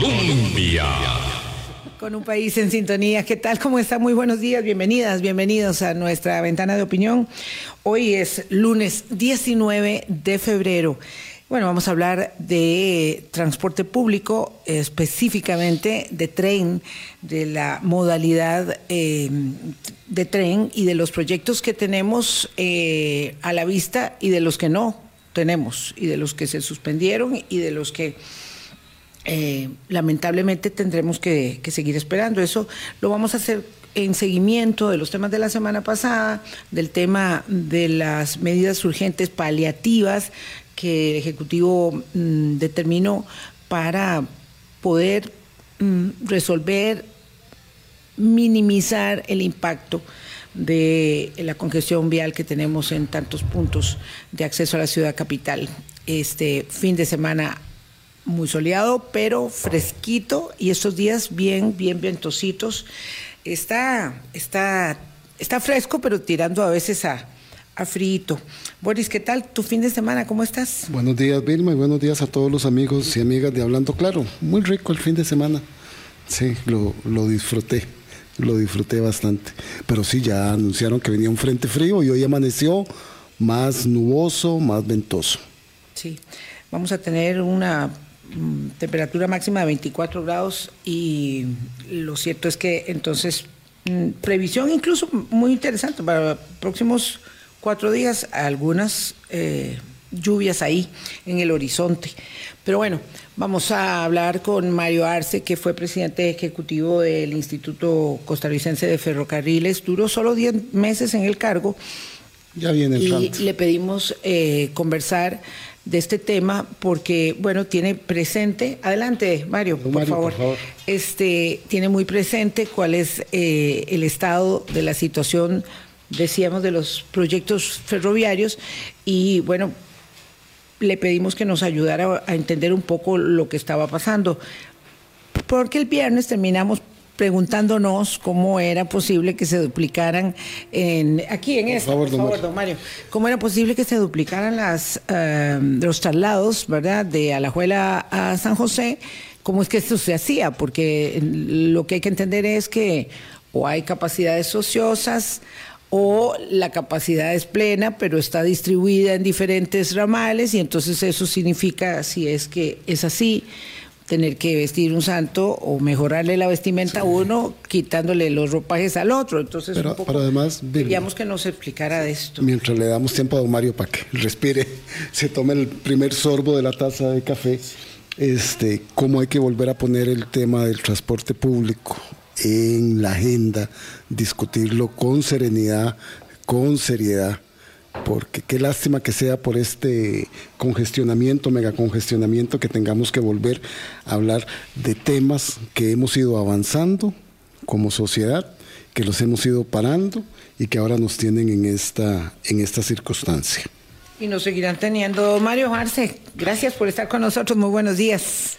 Colombia. Con un país en sintonía. ¿Qué tal? ¿Cómo está? Muy buenos días. Bienvenidas, bienvenidos a nuestra ventana de opinión. Hoy es lunes 19 de febrero. Bueno, vamos a hablar de transporte público, específicamente de tren, de la modalidad eh, de tren y de los proyectos que tenemos eh, a la vista y de los que no tenemos, y de los que se suspendieron y de los que eh, lamentablemente tendremos que, seguir esperando. Eso lo vamos a hacer en seguimiento de los temas de la semana pasada, del tema de las medidas urgentes paliativas que el Ejecutivo mm, determinó para poder mm, resolver, minimizar el impacto de la congestión vial que tenemos en tantos puntos de acceso a la ciudad capital. Este fin de semana muy soleado, pero fresquito y estos días bien, bien ventositos. Está, está, está fresco, pero tirando a veces a, a frito. Boris, ¿qué tal tu fin de semana? ¿Cómo estás? Buenos días, Vilma, y buenos días a todos los amigos y amigas de Hablando Claro. Muy rico el fin de semana. Sí, lo, lo disfruté, lo disfruté bastante. Pero sí, ya anunciaron que venía un frente frío y hoy amaneció más nuboso, más ventoso. Sí, vamos a tener una temperatura máxima de 24 grados y lo cierto es que entonces mm, previsión incluso muy interesante para próximos cuatro días, algunas eh, lluvias ahí en el horizonte. Pero bueno, vamos a hablar con Mario Arce, que fue presidente ejecutivo del Instituto Costarricense de Ferrocarriles. Duró solo 10 meses en el cargo. Ya viene Y le pedimos eh, conversar de este tema porque, bueno, tiene presente, adelante Mario, por, Mario, favor. por favor. este tiene muy presente cuál es eh, el estado de la situación decíamos, de los proyectos ferroviarios y bueno, le pedimos que nos ayudara a entender un poco lo que estaba pasando. Porque el viernes terminamos preguntándonos cómo era posible que se duplicaran en aquí en Por esta, favor, por favor, don Mario, cómo era posible que se duplicaran las eh, los traslados, ¿verdad? De Alajuela a San José, cómo es que esto se hacía, porque lo que hay que entender es que o hay capacidades ociosas o la capacidad es plena, pero está distribuida en diferentes ramales y entonces eso significa, si es que es así, tener que vestir un santo o mejorarle la vestimenta a uno quitándole los ropajes al otro. Entonces, Pero- un poco pero además, queríamos que nos explicara de esto. Mientras le damos tiempo a don Mario para que respire, se tome el primer sorbo de la taza de café, este, cómo hay que volver a poner el tema del transporte público en la agenda, discutirlo con serenidad, con seriedad, porque qué lástima que sea por este congestionamiento, megacongestionamiento, que tengamos que volver a hablar de temas que hemos ido avanzando como sociedad, que los hemos ido parando y que ahora nos tienen en esta, en esta circunstancia. Y nos seguirán teniendo. Mario Arce, gracias por estar con nosotros. Muy buenos días.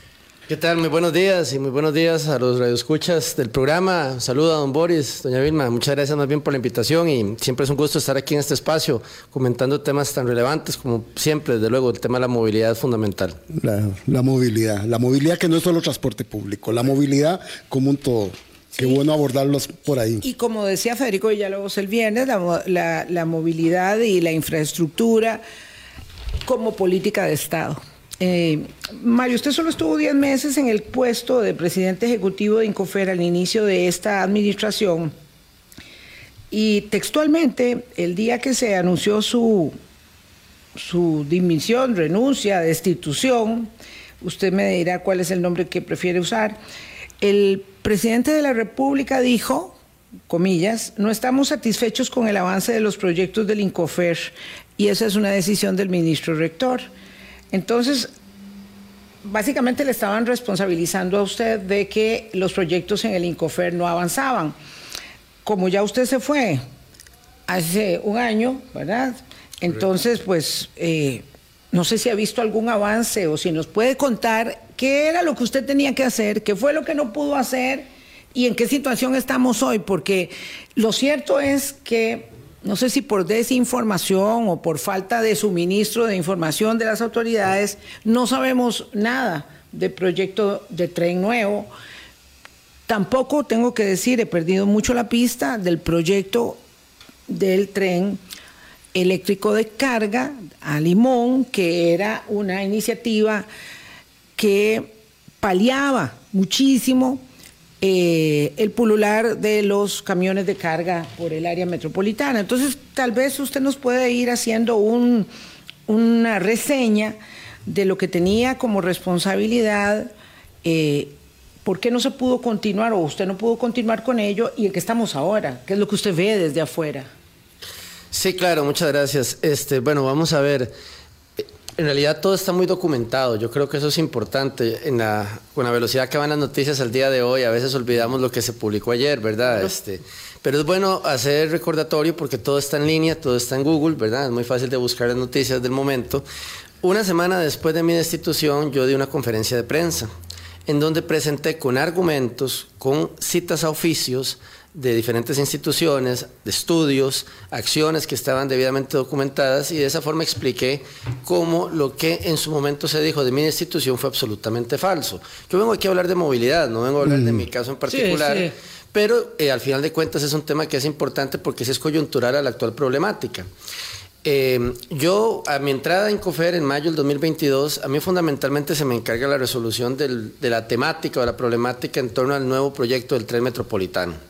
¿Qué tal? Muy buenos días y muy buenos días a los radioescuchas del programa. Saluda a don Boris, doña Vilma. Muchas gracias más bien por la invitación y siempre es un gusto estar aquí en este espacio comentando temas tan relevantes como siempre, desde luego, el tema de la movilidad es fundamental. La, la movilidad, la movilidad que no es solo transporte público, la movilidad como un todo. Qué bueno abordarlos por ahí. Y como decía Federico Villalobos el viernes, la, mo- la- la movilidad y la infraestructura como política de Estado. Eh, Mario, usted solo estuvo 10 meses en el puesto de presidente ejecutivo de Incofer al inicio de esta administración. Y textualmente, el día que se anunció su, su dimisión, renuncia, destitución, usted me dirá cuál es el nombre que prefiere usar, el presidente de la República dijo, comillas, no estamos satisfechos con el avance de los proyectos del INCOFER y esa es una decisión del ministro rector. Entonces, básicamente le estaban responsabilizando a usted de que los proyectos en el INCOFER no avanzaban. Como ya usted se fue hace un año, ¿verdad? Entonces, pues, eh, no sé si ha visto algún avance o si nos puede contar qué era lo que usted tenía que hacer, qué fue lo que no pudo hacer y en qué situación estamos hoy, porque lo cierto es que no sé si por desinformación o por falta de suministro de información de las autoridades, no sabemos nada del proyecto de tren nuevo. Tampoco tengo que decir, he perdido mucho la pista del proyecto del tren eléctrico de carga a Limón, que era una iniciativa que paliaba muchísimo eh, el pulular de los camiones de carga por el área metropolitana. Entonces, tal vez usted nos puede ir haciendo una reseña de lo que tenía como responsabilidad, eh, por qué no se pudo continuar o usted no pudo continuar con ello y en qué estamos ahora, qué es lo que usted ve desde afuera. Sí, claro, muchas gracias. Este, bueno, vamos a ver. En realidad todo está muy documentado. Yo creo que eso es importante. En la, con la velocidad que van las noticias al día de hoy, a veces olvidamos lo que se publicó ayer, ¿verdad? Este, pero es bueno hacer recordatorio porque todo está en línea, todo está en Google, ¿verdad? Es muy fácil de buscar las noticias del momento. Una semana después de mi destitución, yo di una conferencia de prensa en donde presenté con argumentos, con citas a oficios, de diferentes instituciones, de estudios, acciones que estaban debidamente documentadas y de esa forma expliqué cómo lo que en su momento se dijo de mi institución fue absolutamente falso. Yo vengo aquí a hablar de movilidad, no vengo a hablar de mm. mi caso en particular. Pero eh, al final de cuentas es un tema que es importante porque es coyuntural a la actual problemática. Eh, yo, a mi entrada en COFER en mayo del 2022, a mí fundamentalmente se me encarga la resolución de la temática o la problemática en torno al nuevo proyecto del tren metropolitano.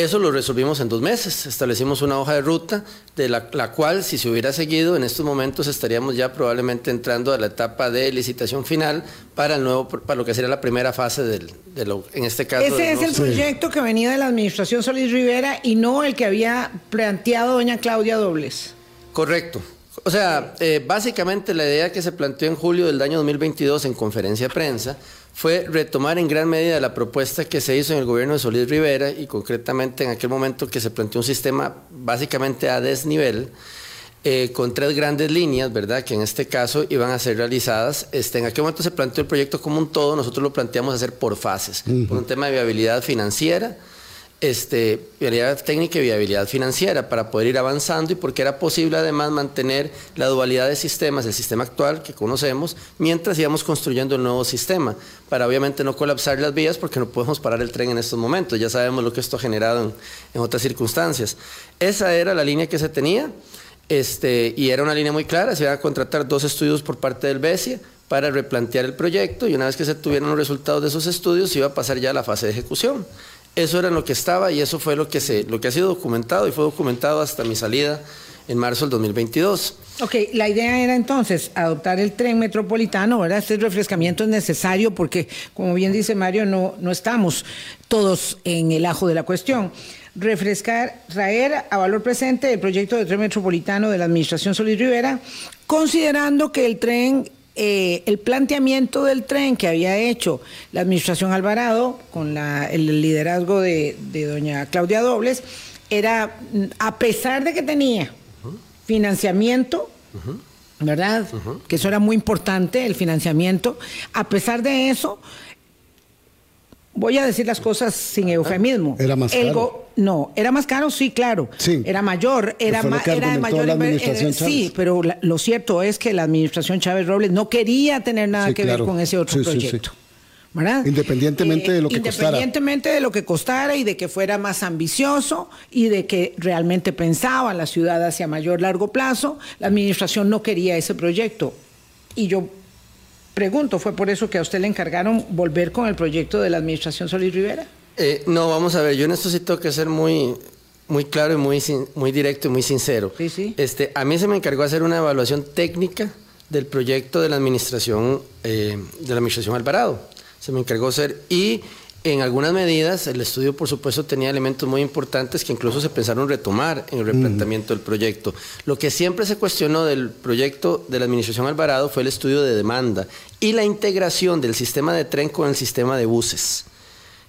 Eso lo resolvimos en dos meses. Establecimos una hoja de ruta de la, cual, si se hubiera seguido, en estos momentos estaríamos ya probablemente entrando a la etapa de licitación final para el nuevo, para lo que sería la primera fase del, de lo, en este caso. Ese es el proyecto que venía de la administración Solís Rivera y no el que había planteado doña Claudia Dobles. Correcto. O sea, eh, básicamente la idea que se planteó en julio del año 2022 en conferencia de prensa fue retomar en gran medida la propuesta que se hizo en el gobierno de Solís Rivera y concretamente en aquel momento que se planteó un sistema básicamente a desnivel. Eh, con tres grandes líneas, ¿verdad? Que en este caso iban a ser realizadas. Este, en aquel momento se planteó el proyecto como un todo, nosotros lo planteamos hacer por fases, por un tema de viabilidad financiera, este, viabilidad técnica y viabilidad financiera para poder ir avanzando y porque era posible además mantener la dualidad de sistemas, el sistema actual que conocemos, mientras íbamos construyendo el nuevo sistema, para obviamente no colapsar las vías porque no podemos parar el tren en estos momentos, ya sabemos lo que esto ha generado en, otras circunstancias. Esa era la línea que se tenía este, y era una línea muy clara, se iban a contratar dos estudios por parte del BESIA para replantear el proyecto y una vez que se tuvieron los resultados de esos estudios se iba a pasar ya a la fase de ejecución. Eso era lo que estaba y eso fue lo que, se, lo que ha sido documentado y fue documentado hasta mi salida en marzo del 2022. Ok, la idea era entonces adoptar el tren metropolitano, ¿verdad? Este refrescamiento es necesario porque, como bien dice Mario, no, no estamos todos en el ajo de la cuestión. Refrescar, traer a valor presente el proyecto de tren metropolitano de la Administración Solís Rivera, considerando que el tren eh, el planteamiento del tren que había hecho la administración Alvarado con el liderazgo de, doña Claudia Dobles era, a pesar de que tenía financiamiento, ¿verdad? Que eso era muy importante, el financiamiento, a pesar de eso, voy a decir las cosas sin eufemismo. Era más caro. No, era más caro, sí, claro. Sí. Era mayor, era, más era de mayor la administración Sí, pero lo cierto es que la administración Chávez Robles no quería tener nada que ver con ese otro proyecto. ¿verdad? Independientemente de lo que independientemente de lo que costara y de que fuera más ambicioso y de que realmente pensaba la ciudad hacia mayor largo plazo, la administración no quería ese proyecto. Y yo Pregunto, ¿fue por eso que a usted le encargaron volver con el proyecto de la administración Solís Rivera? Eh, no, vamos a ver, yo en esto sí tengo que ser muy, muy claro y muy, muy directo y muy sincero. Sí, sí. Este, a mí se me encargó hacer una evaluación técnica del proyecto de la administración, eh, de la administración Alvarado. Se me encargó hacer y en algunas medidas, el estudio, por supuesto, tenía elementos muy importantes que incluso se pensaron retomar en el replanteamiento del proyecto. Lo que siempre se cuestionó del proyecto de la Administración Alvarado fue el estudio de demanda y la integración del sistema de tren con el sistema de buses.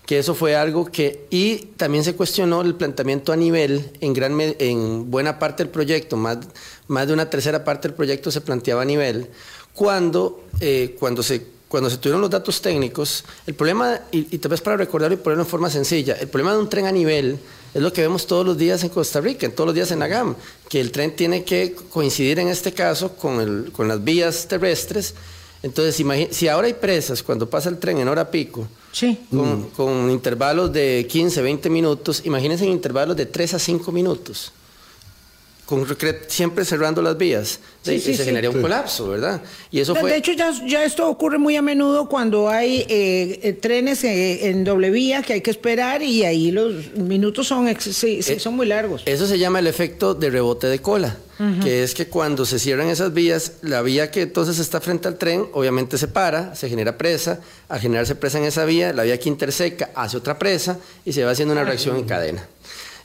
Que eso fue algo que. Y también se cuestionó el planteamiento a nivel, en, gran, en buena parte del proyecto, más, más de una tercera parte del proyecto se planteaba a nivel, cuando, eh, cuando se cuando se tuvieron los datos técnicos, el problema, y, y tal vez para recordarlo y ponerlo en forma sencilla, el problema de un tren a nivel es lo que vemos todos los días en Costa Rica, todos los días en la GAM, que el tren tiene que coincidir en este caso con, el, con las vías terrestres. Entonces, si ahora hay presas cuando pasa el tren en hora pico, sí. con, con intervalos de 15, 20 minutos, imagínense en intervalos de 3 a 5 minutos siempre cerrando las vías, sí, se generaría un colapso, ¿verdad? Y eso de, fue... de hecho, ya, ya, esto ocurre muy a menudo cuando hay eh, eh, trenes eh, en doble vía que hay que esperar y ahí los minutos son, son muy largos. Eso se llama el efecto de rebote de cola, que es que cuando se cierran esas vías, la vía que entonces está frente al tren, obviamente se para, se genera presa, al generarse presa en esa vía, la vía que interseca hace otra presa y se va haciendo una reacción en cadena.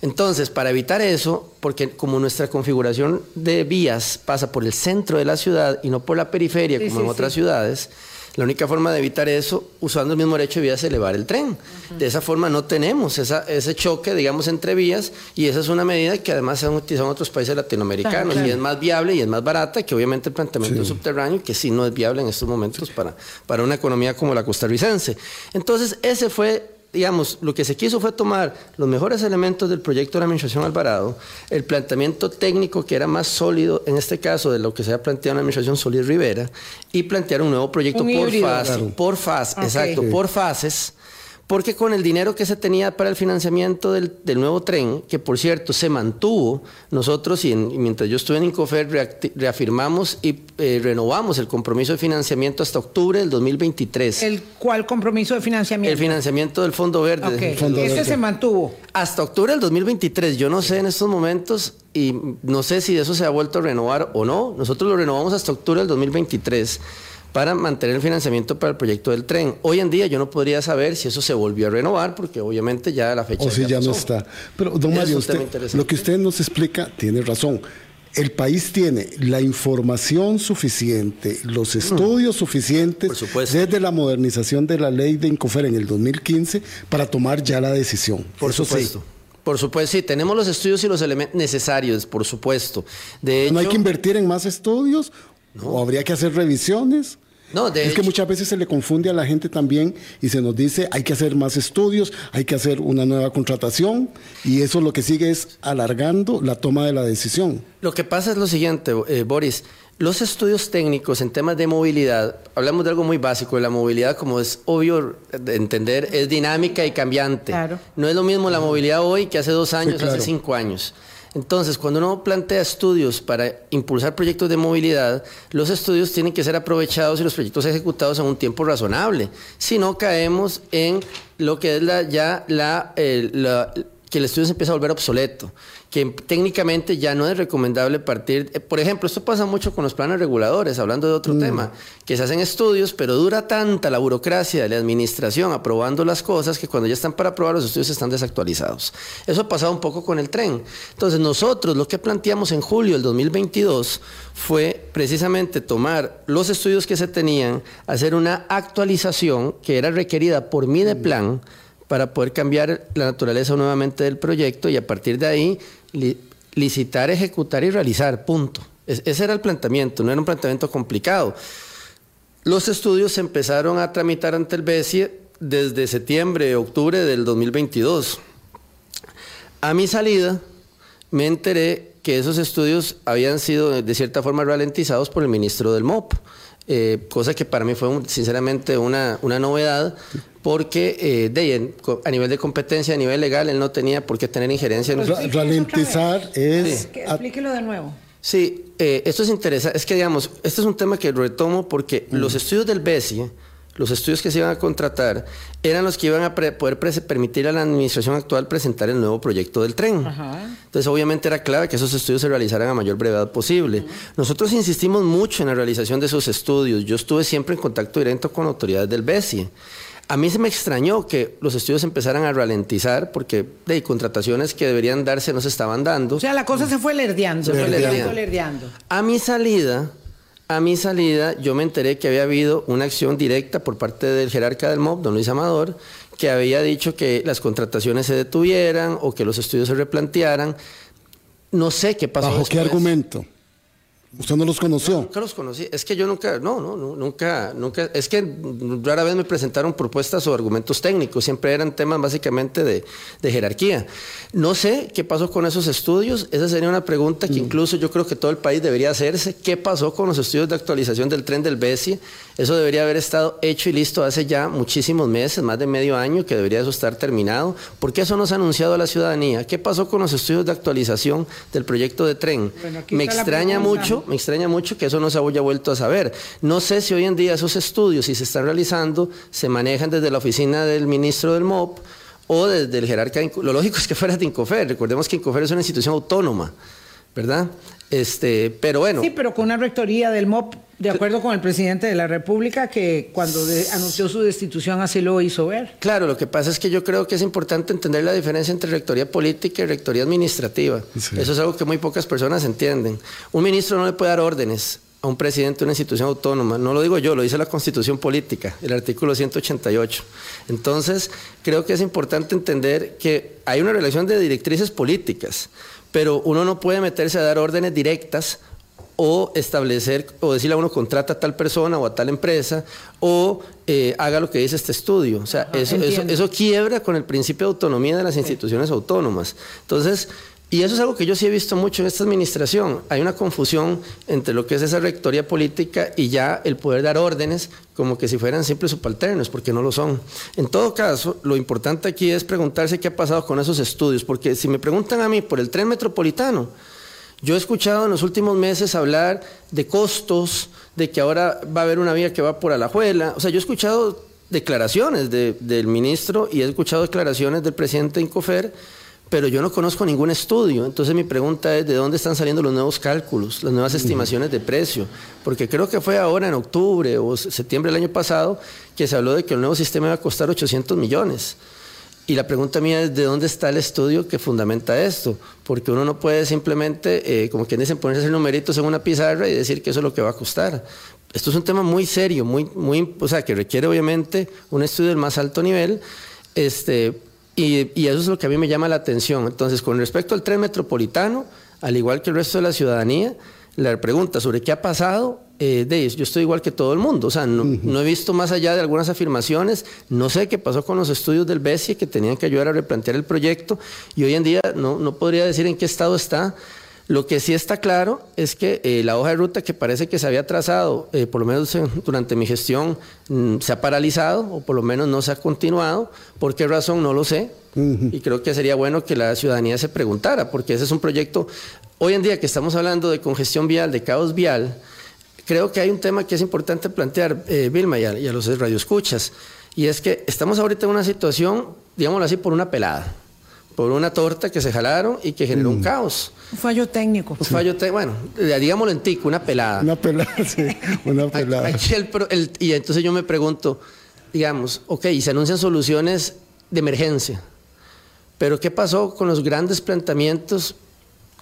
Entonces, para evitar eso, porque como nuestra configuración de vías pasa por el centro de la ciudad y no por la periferia como en otras ciudades, la única forma de evitar eso, usando el mismo derecho de vías, es elevar el tren. De esa forma no tenemos ese choque, digamos, entre vías y esa es una medida que además se han utilizado en otros países latinoamericanos y es más viable y es más barata que obviamente el planteamiento subterráneo, que sí no es viable en estos momentos para, para una economía como la costarricense. Entonces, ese fue digamos, lo que se quiso fue tomar los mejores elementos del proyecto de la Administración Alvarado, el planteamiento técnico que era más sólido, en este caso, de lo que se ha planteado en la Administración Solís Rivera, y plantear un nuevo proyecto por, fase, por fase, exacto, por fases, porque con el dinero que se tenía para el financiamiento del, nuevo tren, que por cierto se mantuvo, nosotros y, mientras yo estuve en Incofer reafirmamos y eh, renovamos el compromiso de financiamiento hasta octubre del 2023. ¿El cuál compromiso de financiamiento? El financiamiento del Fondo Verde. Ese se mantuvo. Hasta octubre del 2023. Yo no sé en estos momentos y no sé si eso se ha vuelto a renovar o no. Nosotros lo renovamos hasta octubre del 2023 para mantener el financiamiento para el proyecto del tren. Hoy en día yo no podría saber si eso se volvió a renovar, porque obviamente ya la fecha. O si ya, no está. Pero, don Mario, lo que usted nos explica tiene razón. El país tiene la información suficiente, los mm. estudios suficientes desde la modernización de la ley de Incofer en el 2015 para tomar ya la decisión. Por supuesto. Por supuesto, sí, tenemos los estudios y los elementos necesarios, por supuesto. De ¿No hay que invertir en más estudios? ¿O habría que hacer revisiones? No, es que muchas veces se le confunde a la gente también y se nos dice hay que hacer más estudios, hay que hacer una nueva contratación y eso lo que sigue es alargando la toma de la decisión. Lo que pasa es lo siguiente, eh, Boris, los estudios técnicos en temas de movilidad, hablamos de algo muy básico, la movilidad como es obvio de entender, es dinámica y cambiante. No es lo mismo la movilidad hoy que hace dos años, hace cinco años. Entonces, cuando uno plantea estudios para impulsar proyectos de movilidad, los estudios tienen que ser aprovechados y los proyectos ejecutados en un tiempo razonable. Si no, caemos en lo que es la, ya la, la que el estudio se empieza a volver obsoleto que técnicamente ya no es recomendable partir, eh, por ejemplo, esto pasa mucho con los planes reguladores, hablando de otro mm. tema, que se hacen estudios, pero dura tanta la burocracia de la administración aprobando las cosas que cuando ya están para aprobar los estudios están desactualizados. Eso ha pasado un poco con el tren. Entonces nosotros lo que planteamos en julio del 2022 fue precisamente tomar los estudios que se tenían, hacer una actualización que era requerida por mi de plan, para poder cambiar la naturaleza nuevamente del proyecto y a partir de ahí licitar, ejecutar y realizar, punto. ese era el planteamiento, no era un planteamiento complicado. Los estudios se empezaron a tramitar ante el BESIE desde septiembre, octubre del 2022. A mi salida me enteré que esos estudios habían sido de cierta forma ralentizados por el ministro del MOP. Eh, cosa que para mí fue sinceramente una, una novedad, porque eh, de, a nivel de competencia, a nivel legal, él no tenía por qué tener injerencia en los... Ralentizar es... Explíquelo de nuevo. Sí, eh, esto es interesante. Es que, digamos, este es un tema que retomo porque los estudios del BESI los estudios que se iban a contratar eran los que iban a poder permitir a la administración actual presentar el nuevo proyecto del tren. Entonces, obviamente era clave que esos estudios se realizaran a mayor brevedad posible. Nosotros insistimos mucho en la realización de esos estudios. Yo estuve siempre en contacto directo con autoridades del BESI. A mí se me extrañó que los estudios empezaran a ralentizar porque de contrataciones que deberían darse no se estaban dando. O sea, la cosa se fue lerdeando. Se fue lerdeando. A mi salida, a mi salida, yo me enteré que había habido una acción directa por parte del jerarca del MOB, don Luis Amador, que había dicho que las contrataciones se detuvieran o que los estudios se replantearan. No sé qué pasó. ¿Bajo qué argumento? ¿Usted no los conoció? nunca los conocí. Es que yo nunca, no, no, nunca, nunca, es que rara vez me presentaron propuestas o argumentos técnicos, siempre eran temas básicamente de, jerarquía. No sé qué pasó con esos estudios, esa sería una pregunta que mm. incluso yo creo que todo el país debería hacerse. ¿Qué pasó con los estudios de actualización del tren del BESI? Eso debería haber estado hecho y listo hace ya muchísimos meses, más de medio año, que debería eso estar terminado. ¿Por qué eso no se ha anunciado a la ciudadanía? ¿Qué pasó con los estudios de actualización del proyecto de tren? me extraña mucho me extraña mucho que eso no se haya vuelto a saber. No sé si hoy en día esos estudios, si se están realizando, se manejan desde la oficina del ministro del MOP o desde el jerarca. Lo lógico es que fuera de Incofer. Recordemos que Incofer es una institución autónoma, ¿verdad? Este, pero bueno. Sí, pero con una rectoría del MOP, de acuerdo con el presidente de la República, que cuando anunció su destitución así lo hizo ver. Claro, lo que pasa es que yo creo que es importante entender la diferencia entre rectoría política y rectoría administrativa. Eso es algo que muy pocas personas entienden. Un ministro no le puede dar órdenes a un presidente de una institución autónoma. No lo digo yo, lo dice la Constitución Política, el artículo 188. Entonces, creo que es importante entender que hay una relación de directrices políticas pero uno no puede meterse a dar órdenes directas o establecer o decirle a uno contrata a tal persona o a tal empresa o eh, haga lo que dice este estudio. O sea, eso, eso, quiebra con el principio de autonomía de las instituciones autónomas. Entonces, y eso es algo que yo sí he visto mucho en esta administración. Hay una confusión entre lo que es esa rectoría política y ya el poder dar órdenes como que si fueran simples subalternos, porque no lo son. En todo caso, lo importante aquí es preguntarse qué ha pasado con esos estudios, porque si me preguntan a mí por el tren metropolitano, yo he escuchado en los últimos meses hablar de costos, de que ahora va a haber una vía que va por Alajuela. O sea, yo he escuchado declaraciones del ministro y he escuchado declaraciones del presidente Incofer pero yo no conozco ningún estudio. Entonces mi pregunta es, ¿de dónde están saliendo los nuevos cálculos, las nuevas estimaciones de precio? Porque creo que fue ahora en octubre o septiembre del año pasado que se habló de que el nuevo sistema iba a costar 800 millones. Y la pregunta mía es, ¿de dónde está el estudio que fundamenta esto? Porque uno no puede simplemente, eh, como quien dicen, ponerse numeritos en una pizarra y decir que eso es lo que va a costar. Esto es un tema muy serio, muy, muy, o sea, que requiere obviamente un estudio del más alto nivel, este, y, eso es lo que a mí me llama la atención. Entonces, con respecto al tren metropolitano, al igual que el resto de la ciudadanía, la pregunta sobre qué ha pasado, eh, de, yo estoy igual que todo el mundo. O sea, no, he visto más allá de algunas afirmaciones, no sé qué pasó con los estudios del BESI que tenían que ayudar a replantear el proyecto y hoy en día no, no podría decir en qué estado está. Lo que sí está claro es que eh, la hoja de ruta que parece que se había trazado, eh, por lo menos durante mi gestión, mm, se ha paralizado o por lo menos no se ha continuado. ¿Por qué razón? No lo sé. Y creo que sería bueno que la ciudadanía se preguntara, porque ese es un proyecto, hoy en día que estamos hablando de congestión vial, de caos vial, creo que hay un tema que es importante plantear, eh, Vilma, y a, y a los radioescuchas, y es que estamos ahorita en una situación, digámoslo así, por una pelada por una torta que se jalaron y que generó un mm. caos. Un fallo técnico. Un fallo técnico, bueno, digámoslo en tico, una pelada. Una pelada, sí, una pelada. y entonces yo me pregunto, digamos, ok, y se anuncian soluciones de emergencia, pero ¿qué pasó con los grandes planteamientos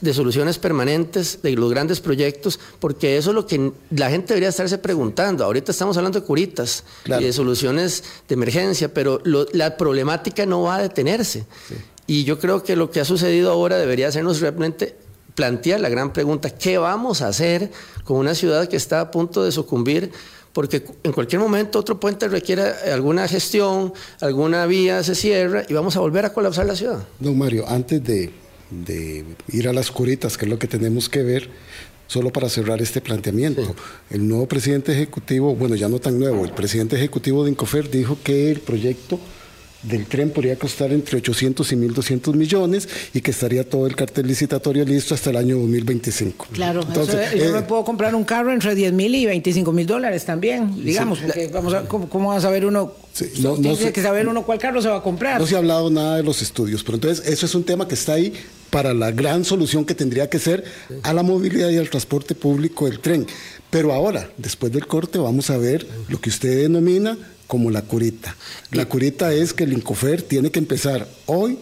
de soluciones permanentes, de los grandes proyectos, porque eso es lo que la gente debería estarse preguntando. Ahorita estamos hablando de curitas y de soluciones de emergencia, pero la problemática no va a detenerse. Sí. Y yo creo que lo que ha sucedido ahora debería hacernos realmente plantear la gran pregunta, ¿qué vamos a hacer con una ciudad que está a punto de sucumbir? Porque en cualquier momento otro puente requiere alguna gestión, alguna vía se cierra y vamos a volver a colapsar la ciudad. Don Mario, antes de, ir a las curitas, que es lo que tenemos que ver, solo para cerrar este planteamiento. El nuevo presidente ejecutivo, bueno, ya no tan nuevo, el presidente ejecutivo de Incofer dijo que el proyecto del tren podría costar entre 800 y 1.200 millones y que estaría todo el cartel licitatorio listo hasta el año 2025. Claro, Entonces, yo me eh, puedo comprar un carro entre 10 mil y 25 mil dólares también, digamos, porque vamos a, ¿cómo, va a saber uno? no, tiene que saber uno cuál carro se va a comprar. No se ha hablado nada de los estudios, pero entonces eso es un tema que está ahí para la gran solución que tendría que ser a la movilidad y al transporte público del tren. Pero ahora, después del corte, vamos a ver lo que usted denomina como la curita. La curita es que el Incofer tiene que empezar hoy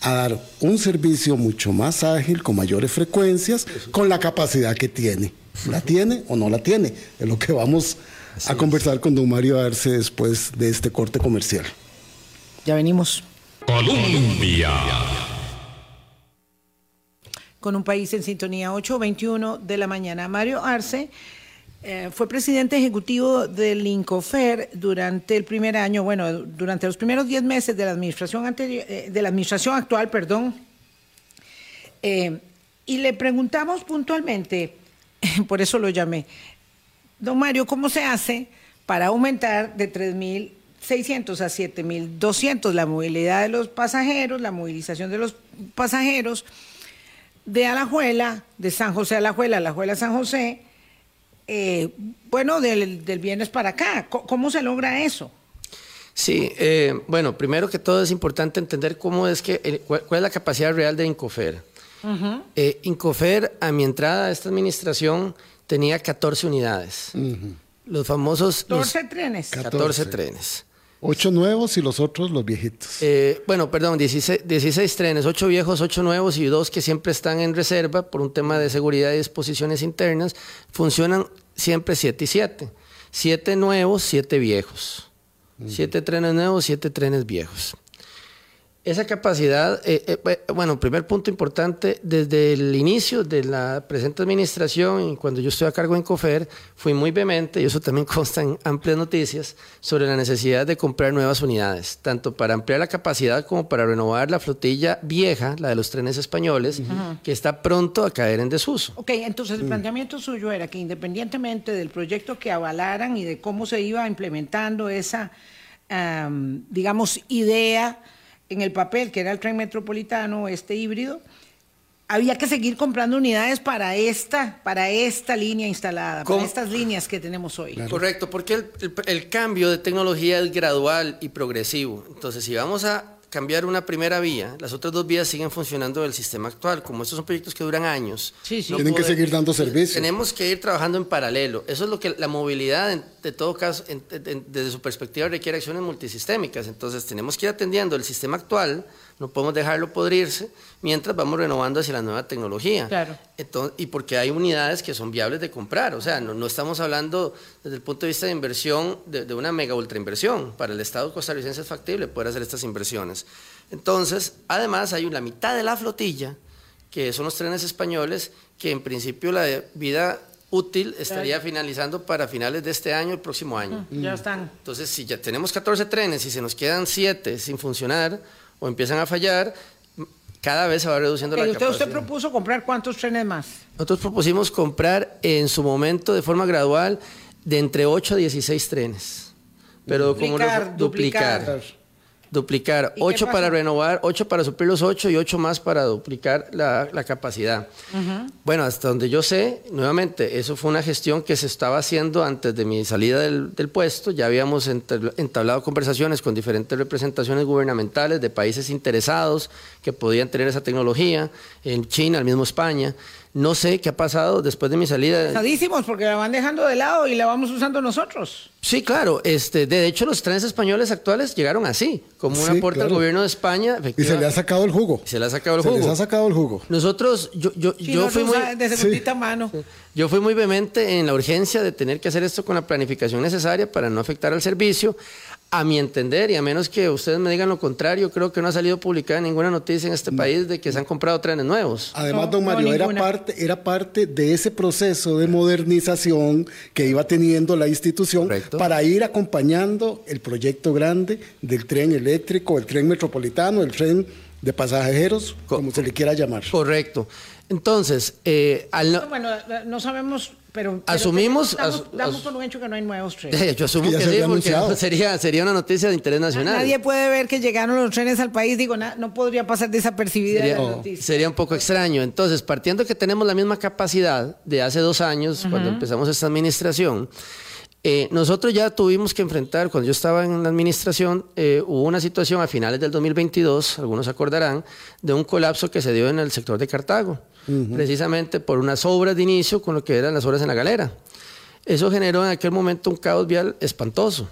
a dar un servicio mucho más ágil, con mayores frecuencias, con la capacidad que tiene. ¿La tiene o no la tiene? Es lo que vamos a conversar con don Mario Arce después de este corte comercial. Ya venimos. Colombia. con un país en sintonía 8.21 de la mañana. Mario Arce eh, fue presidente ejecutivo del INCOFER durante el primer año, bueno, durante los primeros 10 meses de la administración anterior, eh, de la administración actual, perdón. Eh, y le preguntamos puntualmente, por eso lo llamé, don Mario, ¿cómo se hace para aumentar de 3.600 a 7.200 la movilidad de los pasajeros, la movilización de los pasajeros de Alajuela, de San José a Alajuela, Alajuela San José? Eh, bueno, del, del, viernes para acá. ¿Cómo se logra eso? Sí, eh, bueno, primero que todo es importante entender cómo es que, cuál, es la capacidad real de Incofer. Eh, Incofer, a mi entrada a esta administración, tenía 14 unidades. Los famosos... 14 trenes. 14 trenes. Ocho nuevos y los otros los viejitos. Eh, bueno, perdón, 16, 16, trenes, ocho viejos, ocho nuevos y dos que siempre están en reserva por un tema de seguridad y disposiciones internas. Funcionan siempre siete y siete. Siete nuevos, siete viejos. Siete trenes nuevos, siete trenes viejos. Esa capacidad, eh, eh, bueno, primer punto importante, desde el inicio de la presente administración y cuando yo estoy a cargo en COFER, fui muy vehemente, y eso también consta en amplias noticias, sobre la necesidad de comprar nuevas unidades, tanto para ampliar la capacidad como para renovar la flotilla vieja, la de los trenes españoles, que está pronto a caer en desuso. Ok, entonces el planteamiento suyo era que independientemente del proyecto que avalaran y de cómo se iba implementando esa, digamos, idea, en el papel, que era el tren metropolitano, este híbrido, había que seguir comprando unidades para esta, para esta línea instalada, para estas líneas que tenemos hoy. Correcto, porque el, el, cambio de tecnología es gradual y progresivo. Entonces, si vamos a cambiar una primera vía, las otras dos vías siguen funcionando del sistema actual. Como estos son proyectos que duran años. Tienen que seguir dando servicio. Tenemos que ir trabajando en paralelo. Eso es lo que la movilidad, de todo caso, desde su perspectiva, requiere acciones multisistémicas. Entonces, tenemos que ir atendiendo el sistema actual no podemos dejarlo podrirse mientras vamos renovando hacia la nueva tecnología. Claro. Entonces, y porque hay unidades que son viables de comprar, o sea, no, estamos hablando desde el punto de vista de inversión de, una mega ultra inversión. Para el Estado costarricense es factible poder hacer estas inversiones. Entonces, además hay la mitad de la flotilla, que son los trenes españoles, que en principio la vida útil estaría finalizando para finales de este año, el próximo año. Ya están. Entonces, si ya tenemos 14 trenes y se nos quedan 7 sin funcionar, o empiezan a fallar, cada vez se va reduciendo la usted, capacidad. ¿Usted propuso comprar cuántos trenes más? Nosotros propusimos comprar en su momento de forma gradual de entre 8 a 16 trenes. Pero duplicar, como duplicar duplicar, ocho para renovar, ocho para suplir los ocho y ocho más para duplicar la, capacidad. Bueno, hasta donde yo sé, nuevamente, eso fue una gestión que se estaba haciendo antes de mi salida del, puesto, ya habíamos entablado conversaciones con diferentes representaciones gubernamentales de países interesados que podían tener esa tecnología, en China, el mismo España. No sé qué ha pasado después de mi salida. Pesadísimos, porque la van dejando de lado y la vamos usando nosotros. Sí, claro. Este, de hecho, los trenes españoles actuales llegaron así, como un aporte al gobierno de España. Y se le ha sacado el jugo. Se le ha sacado el jugo. Se les ha sacado el jugo. Nosotros, yo, yo, yo fui muy... De mano. Yo fui muy vehemente en la urgencia de tener que hacer esto con la planificación necesaria para no afectar al servicio a mi entender, y a menos que ustedes me digan lo contrario, creo que no ha salido publicada ninguna noticia en este país de que se han comprado trenes nuevos. Además, don Mario, era, parte, era parte de ese proceso de modernización que iba teniendo la institución para ir acompañando el proyecto grande del tren eléctrico, el tren metropolitano, el tren de pasajeros, como se le quiera llamar. Correcto. Entonces, eh, al Bueno, no sabemos pero, asumimos. damos, por un hecho que no hay nuevos trenes. Yo asumo que, sí, porque sería, sería una noticia de interés nacional. Nadie puede ver que llegaron los trenes al país. Digo, no podría pasar desapercibida sería, la noticia. Sería un poco extraño. Entonces, partiendo que tenemos la misma capacidad de hace dos años, cuando empezamos esta administración, eh, nosotros ya tuvimos que enfrentar, cuando yo estaba en la administración, eh, hubo una situación a finales del 2022, algunos acordarán, de un colapso que se dio en el sector de Cartago precisamente por unas obras de inicio con lo que eran las obras en la galera. Eso generó en aquel momento un caos vial espantoso.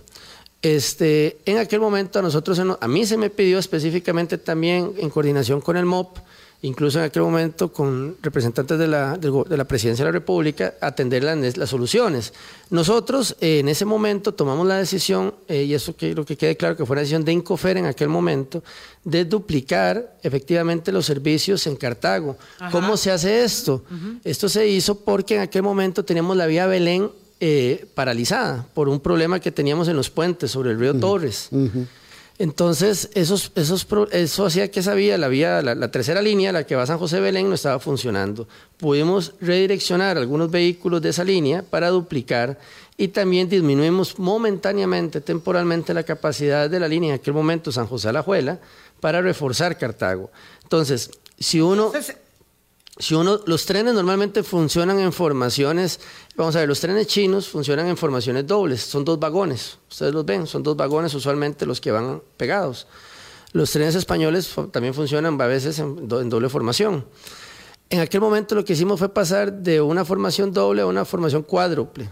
Este, en aquel momento a nosotros, a mí se me pidió específicamente también en coordinación con el MOP, incluso en aquel momento con representantes de la, de la Presidencia de la República, atender las, las soluciones. Nosotros eh, en ese momento tomamos la decisión, eh, y eso quiero que quede claro que fue una decisión de Incofer en aquel momento, de duplicar efectivamente los servicios en Cartago. ¿Cómo se hace esto? Esto se hizo porque en aquel momento teníamos la vía Belén eh, paralizada por un problema que teníamos en los puentes sobre el río Torres. Entonces, esos, esos, eso hacía que esa vía, la vía, la, tercera línea, la que va a San José Belén, no estaba funcionando. Pudimos redireccionar algunos vehículos de esa línea para duplicar y también disminuimos momentáneamente, temporalmente, la capacidad de la línea en aquel momento San José Alajuela para reforzar Cartago. Entonces, si uno si uno, los trenes normalmente funcionan en formaciones, vamos a ver, los trenes chinos funcionan en formaciones dobles, son dos vagones, ustedes los ven, son dos vagones usualmente los que van pegados. Los trenes españoles también funcionan a veces en, doble formación. En aquel momento lo que hicimos fue pasar de una formación doble a una formación cuádruple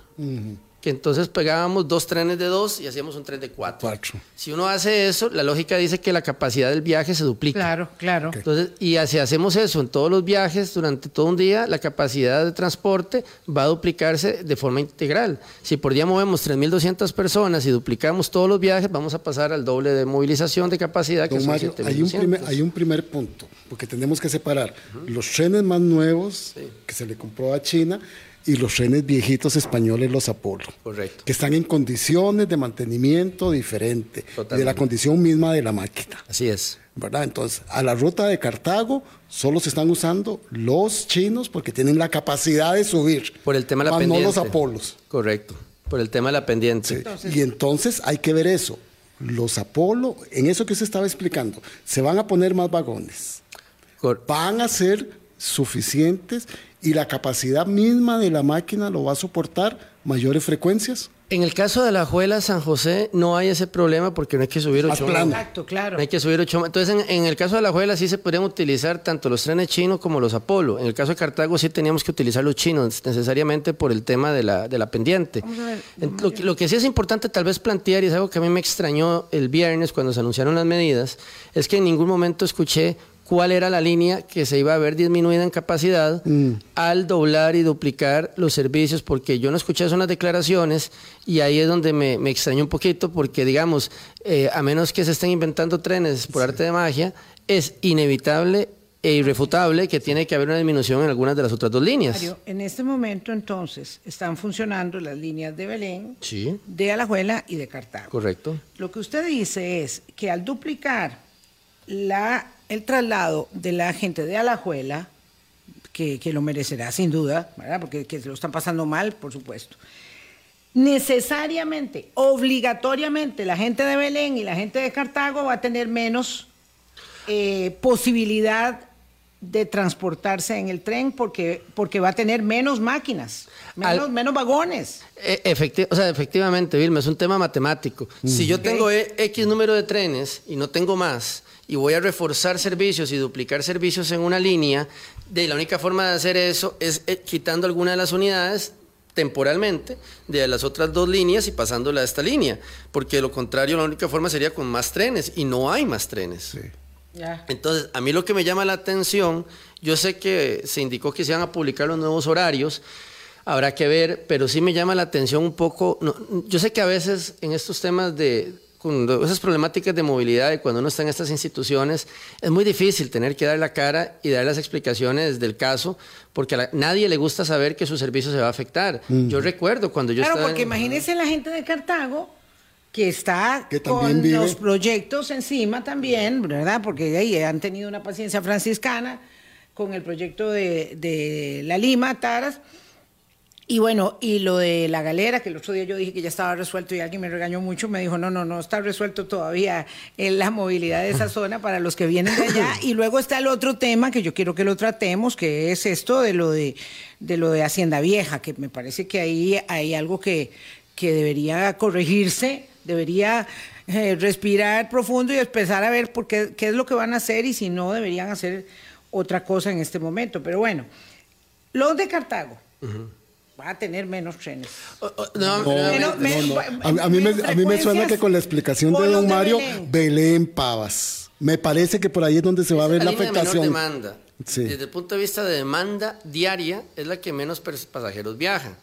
que entonces pegábamos dos trenes de dos y hacíamos un tren de cuatro. Si uno hace eso, la lógica dice que la capacidad del viaje se duplica. Claro, claro. Entonces, y si hacemos eso en todos los viajes durante todo un día, la capacidad de transporte va a duplicarse de forma integral. Si por día movemos 3.200 personas y duplicamos todos los viajes, vamos a pasar al doble de movilización de capacidad que son Mario, hay, un primer, hay un primer punto, porque tenemos que separar los trenes más nuevos que se le compró a China y los trenes viejitos españoles, los Apolo. Correcto. Que están en condiciones de mantenimiento diferente de la condición misma de la máquina. Así es. ¿Verdad? Entonces, a la ruta de Cartago solo se están usando los chinos porque tienen la capacidad de subir. Por el tema de la pendiente. No los Apolos. Correcto. Por el tema de la pendiente. y entonces hay que ver eso. Los Apolo, en eso que se estaba explicando, se van a poner más vagones. van a ser suficientes y la capacidad misma de la máquina lo va a soportar mayores frecuencias. En el caso de la Juela San José no hay ese problema porque no hay que subir ocho Exacto, claro. No hay que subir ocho Entonces, en, el caso de la Juela sí se podrían utilizar tanto los trenes chinos como los Apolo. En el caso de Cartago sí teníamos que utilizar los chinos necesariamente por el tema de la, de la pendiente. lo, lo, que sí es importante tal vez plantear, y es algo que a mí me extrañó el viernes cuando se anunciaron las medidas, es que en ningún momento escuché cuál era la línea que se iba a ver disminuida en capacidad mm. al doblar y duplicar los servicios, porque yo no escuché eso en las declaraciones y ahí es donde me, extrañó un poquito, porque digamos, eh, a menos que se estén inventando trenes por arte de magia, es inevitable e irrefutable que tiene que haber una disminución en algunas de las otras dos líneas. en este momento entonces están funcionando las líneas de Belén, de Alajuela y de Cartago. Correcto. Lo que usted dice es que al duplicar la el traslado de la gente de Alajuela, que, lo merecerá sin duda, ¿verdad? porque que lo están pasando mal, por supuesto. Necesariamente, obligatoriamente, la gente de Belén y la gente de Cartago va a tener menos eh, posibilidad de transportarse en el tren porque, porque va a tener menos máquinas, menos, menos vagones. E, o sea, efectivamente, Vilma, es un tema matemático. Si yo tengo e, X número de trenes y no tengo más, y voy a reforzar servicios y duplicar servicios en una línea, de la única forma de hacer eso es eh, quitando alguna de las unidades temporalmente de las otras dos líneas y pasándola a esta línea, porque de lo contrario la única forma sería con más trenes y no hay más trenes. Entonces, a mí lo que me llama la atención, yo sé que se indicó que se iban a publicar los nuevos horarios, habrá que ver, pero sí me llama la atención un poco, yo sé que a veces en estos temas de con esas problemáticas de movilidad y cuando uno está en estas instituciones, es muy difícil tener que dar la cara y dar las explicaciones del caso, porque a nadie le gusta saber que su servicio se va a afectar. Yo recuerdo cuando yo claro, estaba... Claro, porque imagínense la gente de Cartago que está con los proyectos encima también, ¿verdad? Porque ahí han tenido una paciencia franciscana con el proyecto de, de la Lima, Taras y bueno, y lo de la galera, que el otro día yo dije que ya estaba resuelto y alguien me regañó mucho, me dijo, no, no, no está resuelto todavía en la movilidad de esa zona para los que vienen de allá. Y luego está el otro tema que yo quiero que lo tratemos, que es esto de lo de, de lo de Hacienda Vieja, que me parece que ahí hay algo que, que debería corregirse, debería eh, respirar profundo y empezar a ver por qué, qué es lo que van a hacer y si no deberían hacer otra cosa en este momento. Pero bueno, los de Cartago va a tener menos trenes. A, mí me, suena que con la explicación de don Mario, Belén. Pavas. Me parece que por ahí es donde se va a ver la, afectación. demanda. desde el punto de vista de demanda diaria, es la que menos pasajeros viajan.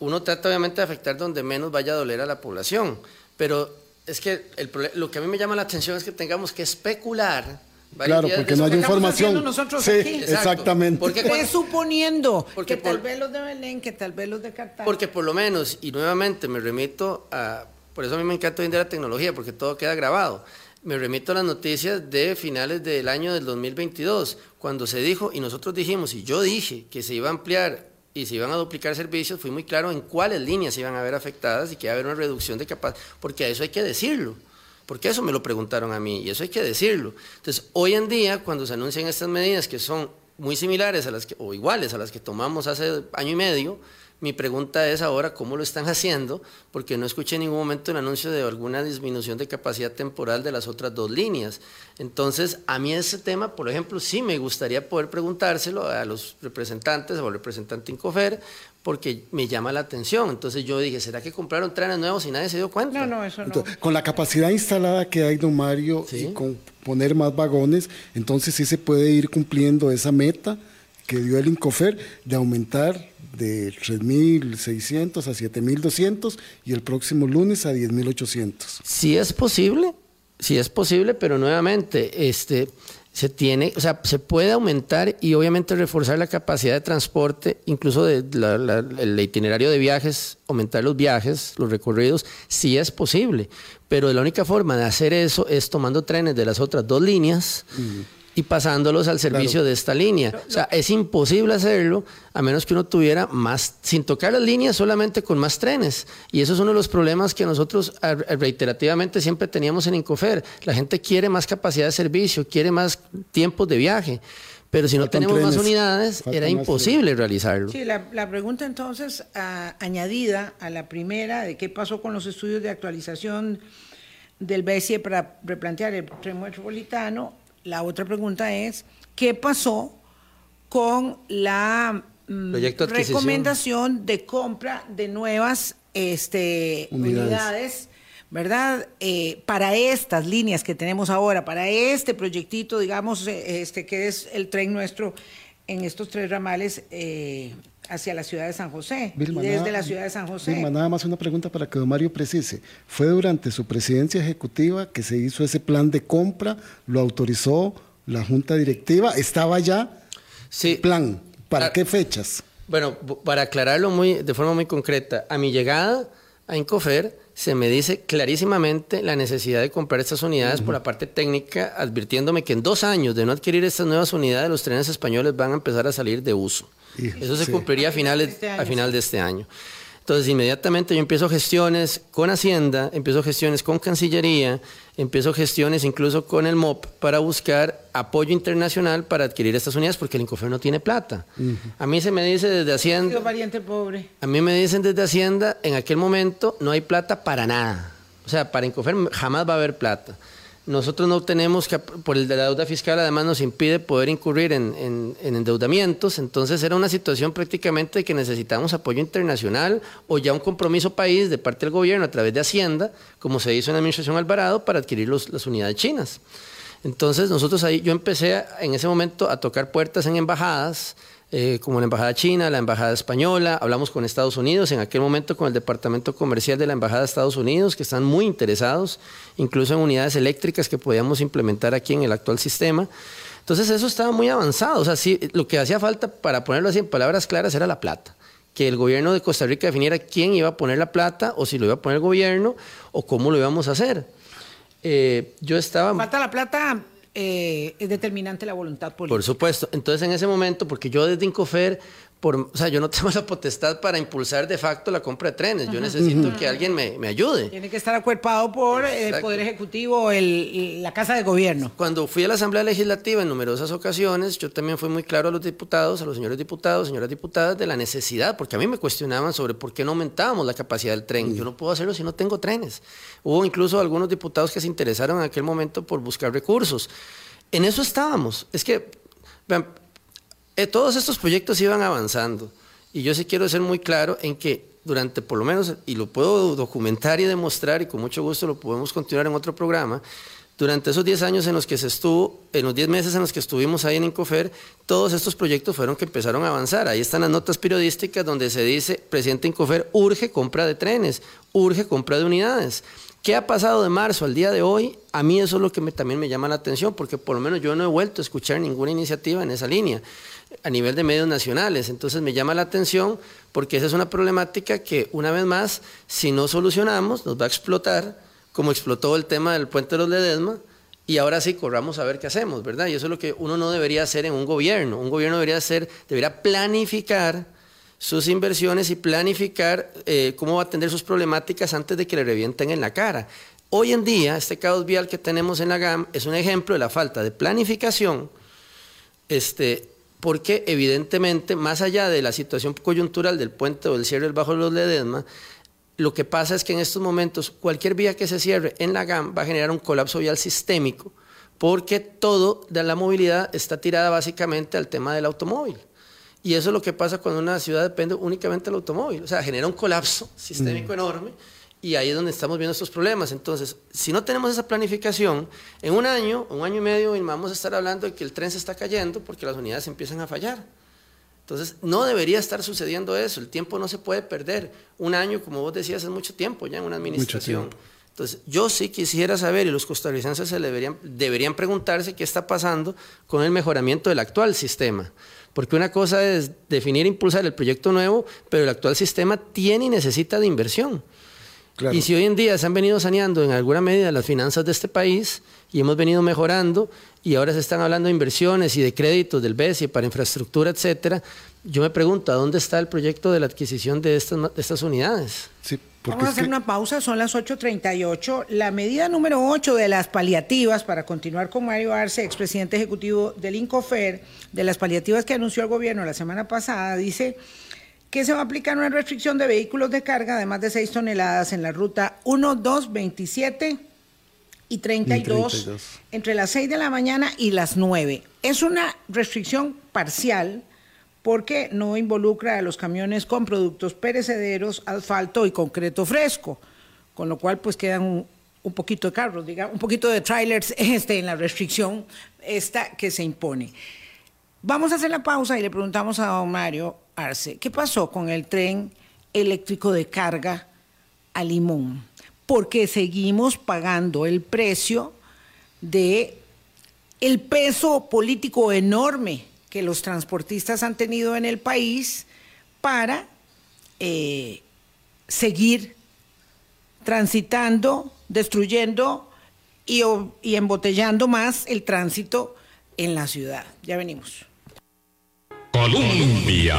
Uno trata obviamente de afectar donde menos vaya a doler a la población, pero es que lo que a mí me llama la atención es que tengamos que especular Claro, porque no hay información. Nosotros aquí. exactamente. Porque suponiendo que tal vez los de Belén, que tal vez los de Cartago. Porque por lo menos, y nuevamente me remito a, por eso a mí me encanta hoy la tecnología, porque todo queda grabado. Me remito a las noticias de finales del año del 2022, cuando se dijo, y nosotros dijimos, y yo dije que se iba a ampliar y se iban a duplicar servicios, fui muy claro en cuáles líneas se iban a ver afectadas y que iba a haber una reducción de capacidad, porque a eso hay que decirlo. Porque eso me lo preguntaron a mí y eso hay que decirlo. Entonces, hoy en día, cuando se anuncian estas medidas que son muy similares a las que, o iguales a las que tomamos hace año y medio, mi pregunta es ahora cómo lo están haciendo, porque no escuché en ningún momento el anuncio de alguna disminución de capacidad temporal de las otras dos líneas. Entonces, a mí ese tema, por ejemplo, sí me gustaría poder preguntárselo a los representantes o al representante Incofer, porque me llama la atención. Entonces yo dije, ¿será que compraron trenes nuevos y nadie se dio cuenta? No, no, eso no. con la capacidad instalada que hay, don Mario, y con poner más vagones, entonces sí se puede ir cumpliendo esa meta que dio el Incofer de aumentar de 3.600 a 7.200 y el próximo lunes a 10.800. Sí es posible, sí es posible, pero nuevamente, este se tiene, o sea, se puede aumentar y obviamente reforzar la capacidad de transporte, incluso de el itinerario de viajes, aumentar los viajes, los recorridos, sí es posible, pero la única forma de hacer eso es tomando trenes de las otras dos líneas y pasándolos al servicio de esta línea. O sea, es imposible hacerlo a menos que uno tuviera más, sin tocar las líneas, solamente con más trenes. Y eso es uno de los problemas que nosotros reiterativamente siempre teníamos en Incofer. La gente quiere más capacidad de servicio, quiere más tiempos de viaje. Pero si no tenemos más unidades, era imposible realizarlo. Sí, la, pregunta entonces añadida a la primera de qué pasó con los estudios de actualización del BESIE para replantear el tren metropolitano la otra pregunta es, ¿qué pasó con la mm, recomendación de compra de nuevas este, unidades. ¿verdad? Eh, para estas líneas que tenemos ahora, para este proyectito, digamos, eh, este que es el tren nuestro en estos tres ramales eh, hacia la ciudad de San José, desde la ciudad de San José. Vilma, nada más una pregunta para que don Mario precise. ¿Fue durante su presidencia ejecutiva que se hizo ese plan de compra? ¿Lo autorizó la junta directiva? ¿Estaba ya? Sí. ¿Plan? ¿Para ah, qué fechas? Bueno, para aclararlo muy, de forma muy concreta, a mi llegada a Incofer se me dice clarísimamente la necesidad de comprar estas unidades por la parte técnica, advirtiéndome que en dos años de no adquirir estas nuevas unidades, los trenes españoles van a empezar a salir de uso. Eso se cumpliría a, finales, este a final de este año. Entonces, inmediatamente yo empiezo gestiones con Hacienda, empiezo gestiones con Cancillería, empiezo gestiones incluso con el MOP para buscar apoyo internacional para adquirir estas unidades porque el Incofer no tiene plata. A mí se me dice desde Hacienda... Variante pobre. A mí me dicen desde Hacienda, en aquel momento no hay plata para nada. O sea, para Incofer jamás va a haber plata. Nosotros no tenemos que, por el de la deuda fiscal, además nos impide poder incurrir en, endeudamientos, entonces era una situación prácticamente que necesitamos apoyo internacional o ya un compromiso país de parte del gobierno a través de Hacienda, como se hizo en la administración Alvarado, para adquirir las unidades chinas. Entonces nosotros ahí, yo empecé en ese momento a tocar puertas en embajadas, eh, como la Embajada China, la Embajada Española, hablamos con Estados Unidos, en aquel momento con el Departamento Comercial de la Embajada de Estados Unidos, que están muy interesados, incluso en unidades eléctricas que podíamos implementar aquí en el actual sistema. Entonces eso estaba muy avanzado, o sea, sí, lo que hacía falta, para ponerlo así en palabras claras, era la plata que el gobierno de Costa Rica definiera quién iba a poner la plata o si lo iba a poner el gobierno o cómo lo íbamos a hacer. Eh, yo estaba... Falta la plata eh, es determinante la voluntad política. Por supuesto. Entonces, en ese momento, porque yo desde Incofer, por, o sea, yo no tengo la potestad para impulsar de facto la compra de trenes. Yo necesito que alguien me, me, ayude. Tiene que estar acuerpado por el Poder Ejecutivo, el, la Casa de Gobierno. Cuando fui a la Asamblea Legislativa en numerosas ocasiones, yo también fui muy claro a los diputados, a los señores diputados, señoras diputadas, de la necesidad, porque a mí me cuestionaban sobre por qué no aumentábamos la capacidad del tren. Yo no puedo hacerlo si no tengo trenes. Hubo incluso algunos diputados que se interesaron en aquel momento por buscar recursos. En eso estábamos. Es que eh, todos estos proyectos iban avanzando. Y yo sí quiero ser muy claro en que durante, por lo menos, y lo puedo documentar y demostrar, y con mucho gusto lo podemos continuar en otro programa, Durante esos 10 años en los que se estuvo, en los 10 meses en los que estuvimos ahí en Incofer, todos estos proyectos fueron que empezaron a avanzar. Ahí están las notas periodísticas donde se dice, presidente Incofer urge compra de trenes, urge compra de unidades. ¿Qué ha pasado de marzo al día de hoy? A mí eso es lo que también me llama la atención, porque por lo menos yo no he vuelto a escuchar ninguna iniciativa en esa línea a nivel de medios nacionales. Entonces me llama la atención porque esa es una problemática que, una vez más, si no solucionamos, nos va a explotar, como explotó el tema del puente de los Ledesma, y ahora sí corramos a ver qué hacemos, ¿verdad? Y eso es lo que uno no debería hacer en un gobierno. Un gobierno debería hacer, debería planificar sus inversiones y planificar eh, cómo va a atender sus problemáticas antes de que le revienten en la cara. Hoy en día, este caos vial que tenemos en la GAM es un ejemplo de la falta de planificación, este, porque evidentemente, más allá de la situación coyuntural del puente o del cierre del Bajo de los Ledesma, lo que pasa es que en estos momentos cualquier vía que se cierre en la GAM va a generar un colapso vial sistémico, porque todo de la movilidad está tirada básicamente al tema del automóvil. Y eso es lo que pasa cuando una ciudad depende únicamente del automóvil. O sea, genera un colapso sistémico enorme y ahí es donde estamos viendo estos problemas. Entonces, si no tenemos esa planificación, en un año, un año y medio, vamos a estar hablando de que el tren se está cayendo porque las unidades empiezan a fallar. Entonces, no debería estar sucediendo eso. El tiempo no se puede perder. Un año, como vos decías, es mucho tiempo ya en una administración. Entonces, yo sí quisiera saber, y los costarricenses se deberían, deberían preguntarse qué está pasando con el mejoramiento del actual sistema. Porque una cosa es definir e impulsar el proyecto nuevo, pero el actual sistema tiene y necesita de inversión. Y si hoy en día se han venido saneando en alguna medida las finanzas de este país y hemos venido mejorando y ahora se están hablando de inversiones y de créditos del BESI para infraestructura, etcétera, yo me pregunto, ¿a dónde está el proyecto de la adquisición de estas, de estas unidades? Sí, Vamos a hacer una pausa, son las 8.38. La medida número 8 de las paliativas, para continuar con Mario Arce, expresidente ejecutivo del INCOFER, de las paliativas que anunció el gobierno la semana pasada, dice que se va a aplicar una restricción de vehículos de carga de más de 6 toneladas en la ruta 1, 2, 27 y 32, y 32, entre las 6 de la mañana y las 9. Es una restricción parcial porque no involucra a los camiones con productos perecederos, asfalto y concreto fresco, con lo cual pues quedan un, poquito de carros, digamos, un poquito de trailers este, en la restricción esta que se impone. Vamos a hacer la pausa y le preguntamos a don Mario Arce, ¿qué pasó con el tren eléctrico de carga a Limón? Porque seguimos pagando el precio de el peso político enorme que los transportistas han tenido en el país para eh, seguir transitando, destruyendo y, y embotellando más el tránsito en la ciudad. Ya venimos. Colombia.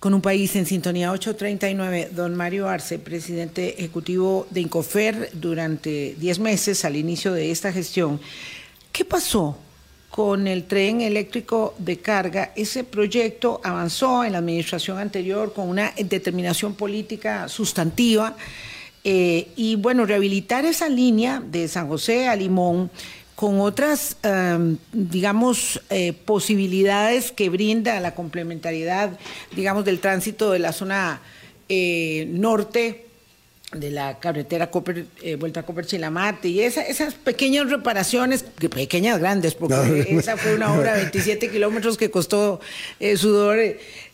Con un país en sintonía 839, don Mario Arce, presidente ejecutivo de Incofer durante 10 meses al inicio de esta gestión. ¿Qué pasó con el tren eléctrico de carga. Ese proyecto avanzó en la administración anterior con una determinación política sustantiva eh, y bueno, rehabilitar esa línea de San José a Limón con otras, em, digamos, eh, posibilidades que brinda la complementariedad, digamos, del tránsito de la zona eh, norte de la carretera Copper, eh, Vuelta a Copper Chilamate y esas pequeñas reparaciones, pequeñas grandes, porque esa fue una obra de 27 kilómetros que costó eh, sudor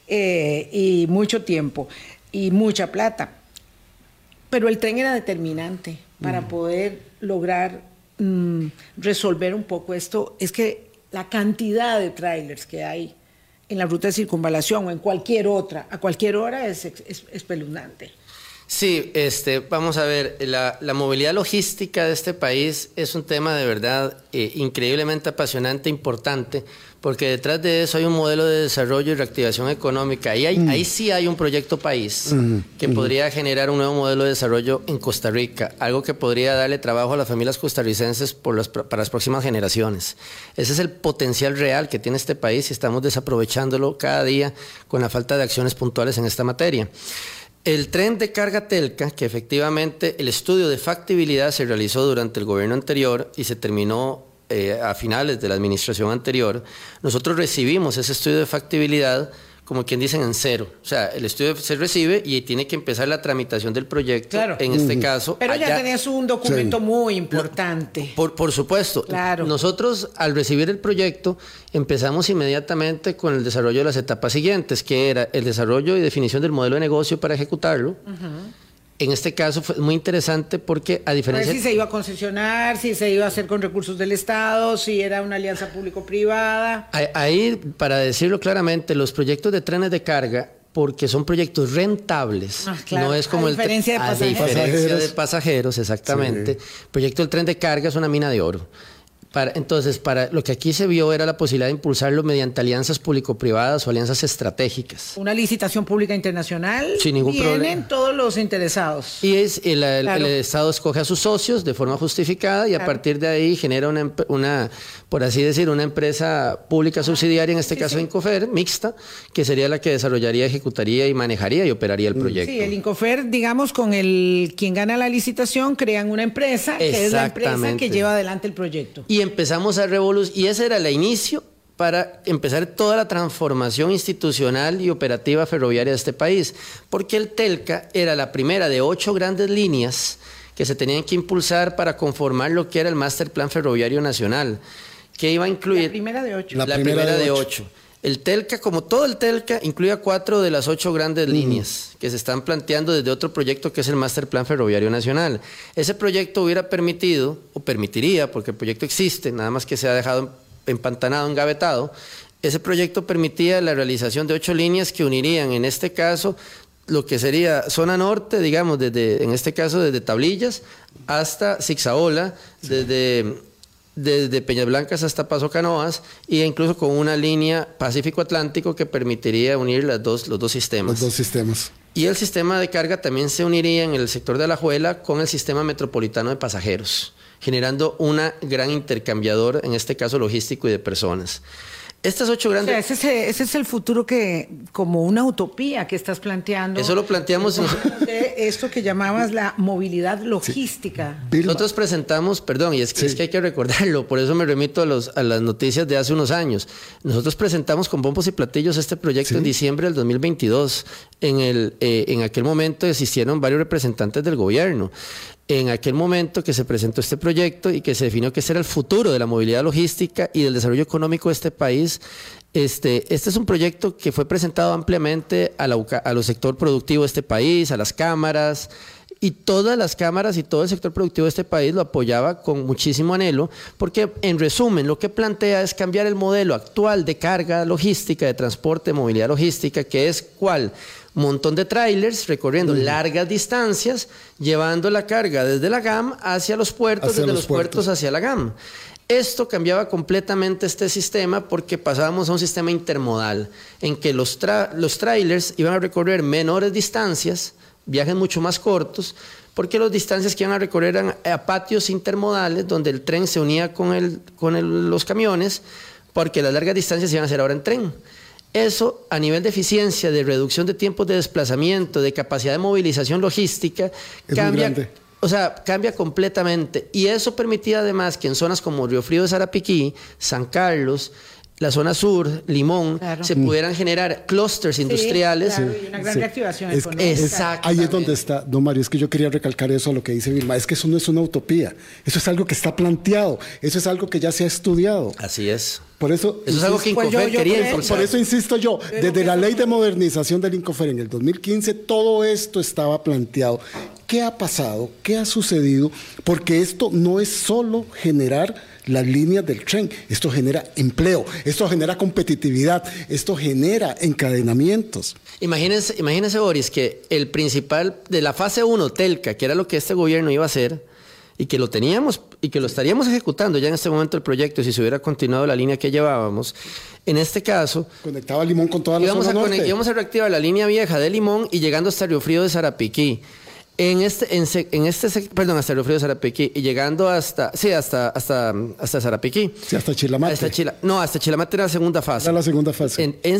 eh, y mucho tiempo y mucha plata. Pero el tren era determinante para poder lograr mm, resolver un poco esto. Es que la cantidad de trailers que hay en la ruta de circunvalación o en cualquier otra, a cualquier hora es, es espeluznante. Sí, este, vamos a ver, la, movilidad logística de este país es un tema de verdad eh, increíblemente apasionante, importante, porque detrás de eso hay un modelo de desarrollo y reactivación económica. Ahí, hay, mm. ahí sí hay un proyecto país mm, que mm. podría generar un nuevo modelo de desarrollo en Costa Rica, algo que podría darle trabajo a las familias costarricenses por para las próximas generaciones. Ese es el potencial real que tiene este país y estamos desaprovechándolo cada día con la falta de acciones puntuales en esta materia. El tren de carga Telca, que efectivamente el estudio de factibilidad se realizó durante el gobierno anterior y se terminó eh, a finales de la administración anterior, nosotros recibimos ese estudio de factibilidad como quien dicen, en cero. O sea, el estudio se recibe y tiene que empezar la tramitación del proyecto. En este caso. Pero ya tenés un documento muy importante. Por, por supuesto. Claro. Nosotros, al recibir el proyecto, empezamos inmediatamente con el desarrollo de las etapas siguientes, que era el desarrollo y definición del modelo de negocio para ejecutarlo. En este caso fue muy interesante porque a diferencia... A ver si se iba a concesionar, si se iba a hacer con recursos del Estado, si era una alianza público-privada. Ahí, para decirlo claramente, los proyectos de trenes de carga, porque son proyectos rentables, ah, no es como el... Diferencia de pasajeros. A diferencia de pasajeros, exactamente. El proyecto del tren de carga es una mina de oro entonces, para lo que aquí se vio era la posibilidad de impulsarlo mediante alianzas público-privadas o alianzas estratégicas. Una licitación pública internacional. Sin ningún Vienen todos los interesados. Y es el, Estado escoge a sus socios de forma justificada y a partir de ahí genera una, una, por así decir, una empresa pública subsidiaria, en este caso Incofer, mixta, que sería la que desarrollaría, ejecutaría y manejaría y operaría el mm. proyecto. Sí, el Incofer, digamos, con el quien gana la licitación, crean una empresa que es la empresa que lleva adelante el proyecto empezamos a revolucionar, y ese era el inicio para empezar toda la transformación institucional y operativa ferroviaria de este país, porque el TELCA era la primera de ocho grandes líneas que se tenían que impulsar para conformar lo que era el Master Plan Ferroviario Nacional, que iba a incluir... La primera de ocho. La, primera, de, ocho. El TELCA, como todo el TELCA, incluía cuatro de las ocho grandes líneas que se están planteando desde otro proyecto que es el Master Plan Ferroviario Nacional. Ese proyecto hubiera permitido, o permitiría, porque el proyecto existe, nada más que se ha dejado empantanado, engavetado, ese proyecto permitía la realización de ocho líneas que unirían, en este caso, lo que sería zona norte, digamos, desde, en este caso desde Tablillas hasta Zixaola, desde desde Peñas Blancas hasta Paso Canoas e incluso con una línea Pacífico-Atlántico que permitiría unir las dos, los dos sistemas. Los dos sistemas. Y el sistema de carga también se uniría en el sector de Alajuela con el sistema metropolitano de pasajeros, generando una gran intercambiador, en este caso logístico y de personas. Estas ocho grandes... ese, es el futuro que, como una utopía que estás planteando. Eso lo planteamos... De esto que llamabas la movilidad logística. Nosotros presentamos, perdón, y es que, es que hay que recordarlo, por eso me remito a, los, a las noticias de hace unos años. Nosotros presentamos con bombos y platillos este proyecto en diciembre del 2022. En, el, eh, en aquel momento existieron varios representantes del gobierno en aquel momento que se presentó este proyecto y que se definió que ese era el futuro de la movilidad logística y del desarrollo económico de este país, este, este es un proyecto que fue presentado ampliamente a, a los sector productivo de este país, a las cámaras, y todas las cámaras y todo el sector productivo de este país lo apoyaba con muchísimo anhelo, porque en resumen lo que plantea es cambiar el modelo actual de carga logística, de transporte, de movilidad logística, que es cuál montón de trailers recorriendo largas distancias, llevando la carga desde la GAM hacia los puertos, desde los, puertos. hacia la GAM. Esto cambiaba completamente este sistema porque pasábamos a un sistema intermodal en que los, los trailers iban a recorrer menores distancias, viajes mucho más cortos, porque las distancias que iban a recorrer eran a patios intermodales donde el tren se unía con, el, con los camiones, porque las largas distancias iban a ser ahora en tren. Eso a nivel de eficiencia, de reducción de tiempos de desplazamiento, de capacidad de movilización logística, cambia, o sea, cambia completamente. Y eso permitía además que en zonas como Río Frío de Sarapiquí, San Carlos, la zona sur, Limón, se pudieran generar clústeres industriales. Claro, y una gran reactivación Exacto. Ahí es donde está, don Mario, es que yo quería recalcar eso a lo que dice Vilma, es que eso no es una utopía, eso es algo que está planteado, eso es algo que ya se ha estudiado. Así es. Por eso, eso es algo que pues Incofer quería Por eso insisto yo, desde la ley de modernización del Incofer en el 2015, todo esto estaba planteado. ¿Qué ha pasado? ¿Qué ha sucedido? Porque esto no es solo generar las líneas del tren. Esto genera empleo, esto genera competitividad, esto genera encadenamientos. Imagínense, imagínense Boris, que el principal de la fase 1, Telca, que era lo que este gobierno iba a hacer, y que lo teníamos y que lo estaríamos ejecutando ya en este momento el proyecto si se hubiera continuado la línea que llevábamos. En este caso, conectaba Limón con toda la íbamos zona a Íbamos a reactivar la línea vieja de Limón y llegando hasta Río Frío de. En este, en, este, perdón, hasta el Frío de Zarapiquí y llegando hasta, sí, hasta, hasta, hasta Zarapiquí. Sí, hasta Chilamate. Hasta Chila, no, hasta Chilamate era la segunda fase. Era la segunda fase. En, en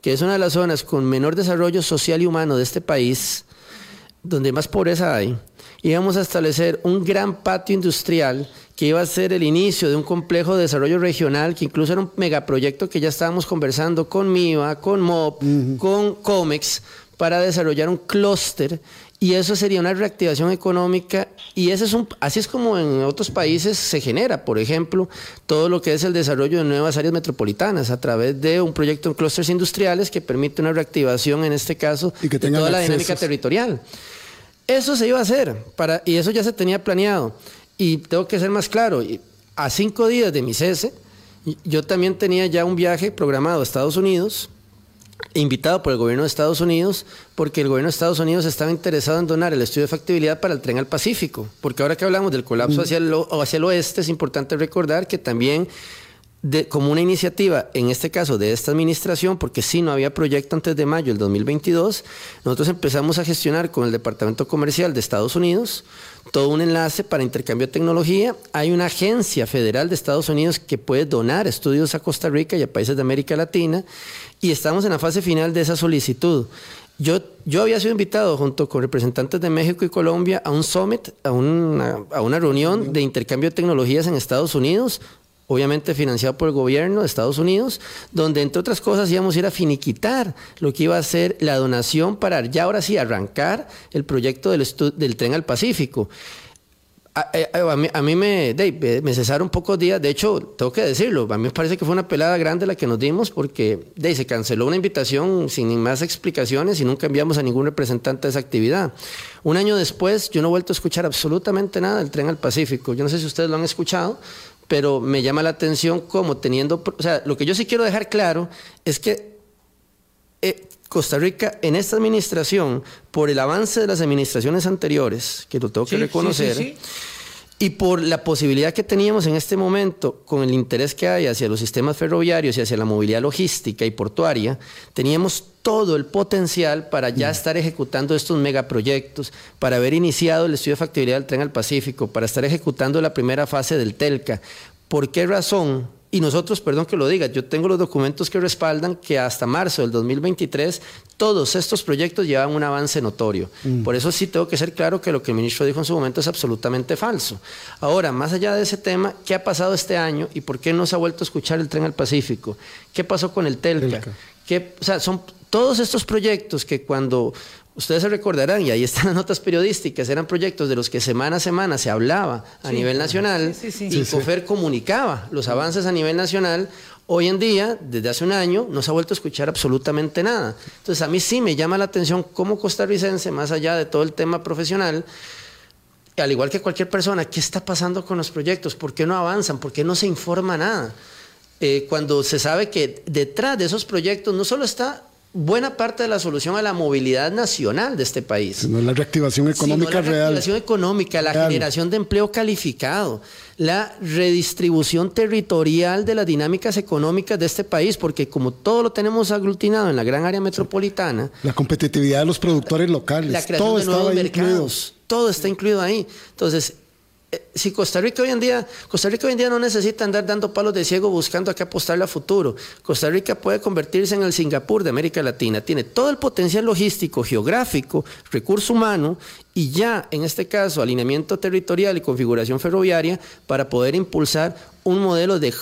que es una de las zonas con menor desarrollo social y humano de este país, donde más pobreza hay, íbamos a establecer un gran patio industrial que iba a ser el inicio de un complejo de desarrollo regional, que incluso era un megaproyecto que ya estábamos conversando con MIVA, con MOP, con COMEX, para desarrollar un clúster y eso sería una reactivación económica y ese es un, así es como en otros países se genera, por ejemplo, todo lo que es el desarrollo de nuevas áreas metropolitanas a través de un proyecto en clústeres industriales que permite una reactivación, en este caso, de toda la dinámica territorial. Eso se iba a hacer para, y eso ya se tenía planeado. Y tengo que ser más claro, a cinco días de mi cese, yo también tenía ya un viaje programado a Estados Unidos invitado por el gobierno de Estados Unidos porque el gobierno de Estados Unidos estaba interesado en donar el estudio de factibilidad para el tren al Pacífico. Porque ahora que hablamos del colapso hacia el, hacia el oeste, es importante recordar que también como una iniciativa, en este caso de esta administración, porque si no había proyecto antes de mayo del 2022, nosotros empezamos a gestionar con el Departamento Comercial de Estados Unidos todo un enlace para intercambio de tecnología. Hay una agencia federal de Estados Unidos que puede donar estudios a Costa Rica y a países de América Latina y estamos en la fase final de esa solicitud. Yo, yo había sido invitado junto con representantes de México y Colombia a un summit, a una, a una reunión de intercambio de tecnologías en Estados Unidos obviamente financiado por el gobierno de Estados Unidos, donde entre otras cosas íbamos a ir a finiquitar lo que iba a ser la donación para ya ahora sí arrancar el proyecto del, del tren al Pacífico. Eh, a, mí, me, cesaron pocos días, de hecho, tengo que decirlo, a mí me parece que fue una pelada grande la que nos dimos porque se canceló una invitación sin más explicaciones y nunca enviamos a ningún representante de esa actividad. Un año después, yo no he vuelto a escuchar absolutamente nada del tren al Pacífico. Yo no sé si ustedes lo han escuchado, pero me llama la atención como teniendo, o sea, lo que yo sí quiero dejar claro es que eh, Costa Rica en esta administración, por el avance de las administraciones anteriores, que lo tengo que reconocer, y por la posibilidad que teníamos en este momento, con el interés que hay hacia los sistemas ferroviarios y hacia la movilidad logística y portuaria, teníamos todo el potencial para ya mm. estar ejecutando estos megaproyectos, para haber iniciado el estudio de factibilidad del tren al Pacífico, para estar ejecutando la primera fase del TELCA. ¿Por qué razón? Y nosotros, perdón que lo diga, yo tengo los documentos que respaldan que hasta marzo del 2023 todos estos proyectos llevan un avance notorio. Mm. Por eso sí tengo que ser claro que lo que el ministro dijo en su momento es absolutamente falso. Ahora, más allá de ese tema, ¿qué ha pasado este año y por qué no se ha vuelto a escuchar el tren al Pacífico? ¿Qué pasó con el TELCA? ¿Qué, o sea, son todos estos proyectos que cuando ustedes se recordarán, y ahí están las notas periodísticas, eran proyectos de los que semana a semana se hablaba a nivel nacional y COFER comunicaba los avances a nivel nacional. Hoy en día, desde hace un año, no se ha vuelto a escuchar absolutamente nada. Entonces, a mí sí me llama la atención como costarricense, más allá de todo el tema profesional, al igual que cualquier persona, ¿qué está pasando con los proyectos? ¿Por qué no avanzan? ¿Por qué no se informa nada? Eh, cuando se sabe que detrás de esos proyectos no solo está buena parte de la solución a la movilidad nacional de este país. No la reactivación económica real. La reactivación económica, la generación de empleo calificado, la redistribución territorial de las dinámicas económicas de este país, porque como todo lo tenemos aglutinado en la gran área metropolitana. La competitividad de los productores locales. La creación todo de nuevos mercados. Todo está incluido ahí. Entonces, si Costa Rica hoy en día, Costa Rica hoy en día no necesita andar dando palos de ciego buscando a qué apostarle a futuro. Costa Rica puede convertirse en el Singapur de América Latina. Tiene todo el potencial logístico, geográfico, recurso humano y ya, en este caso, alineamiento territorial y configuración ferroviaria para poder impulsar un modelo, de,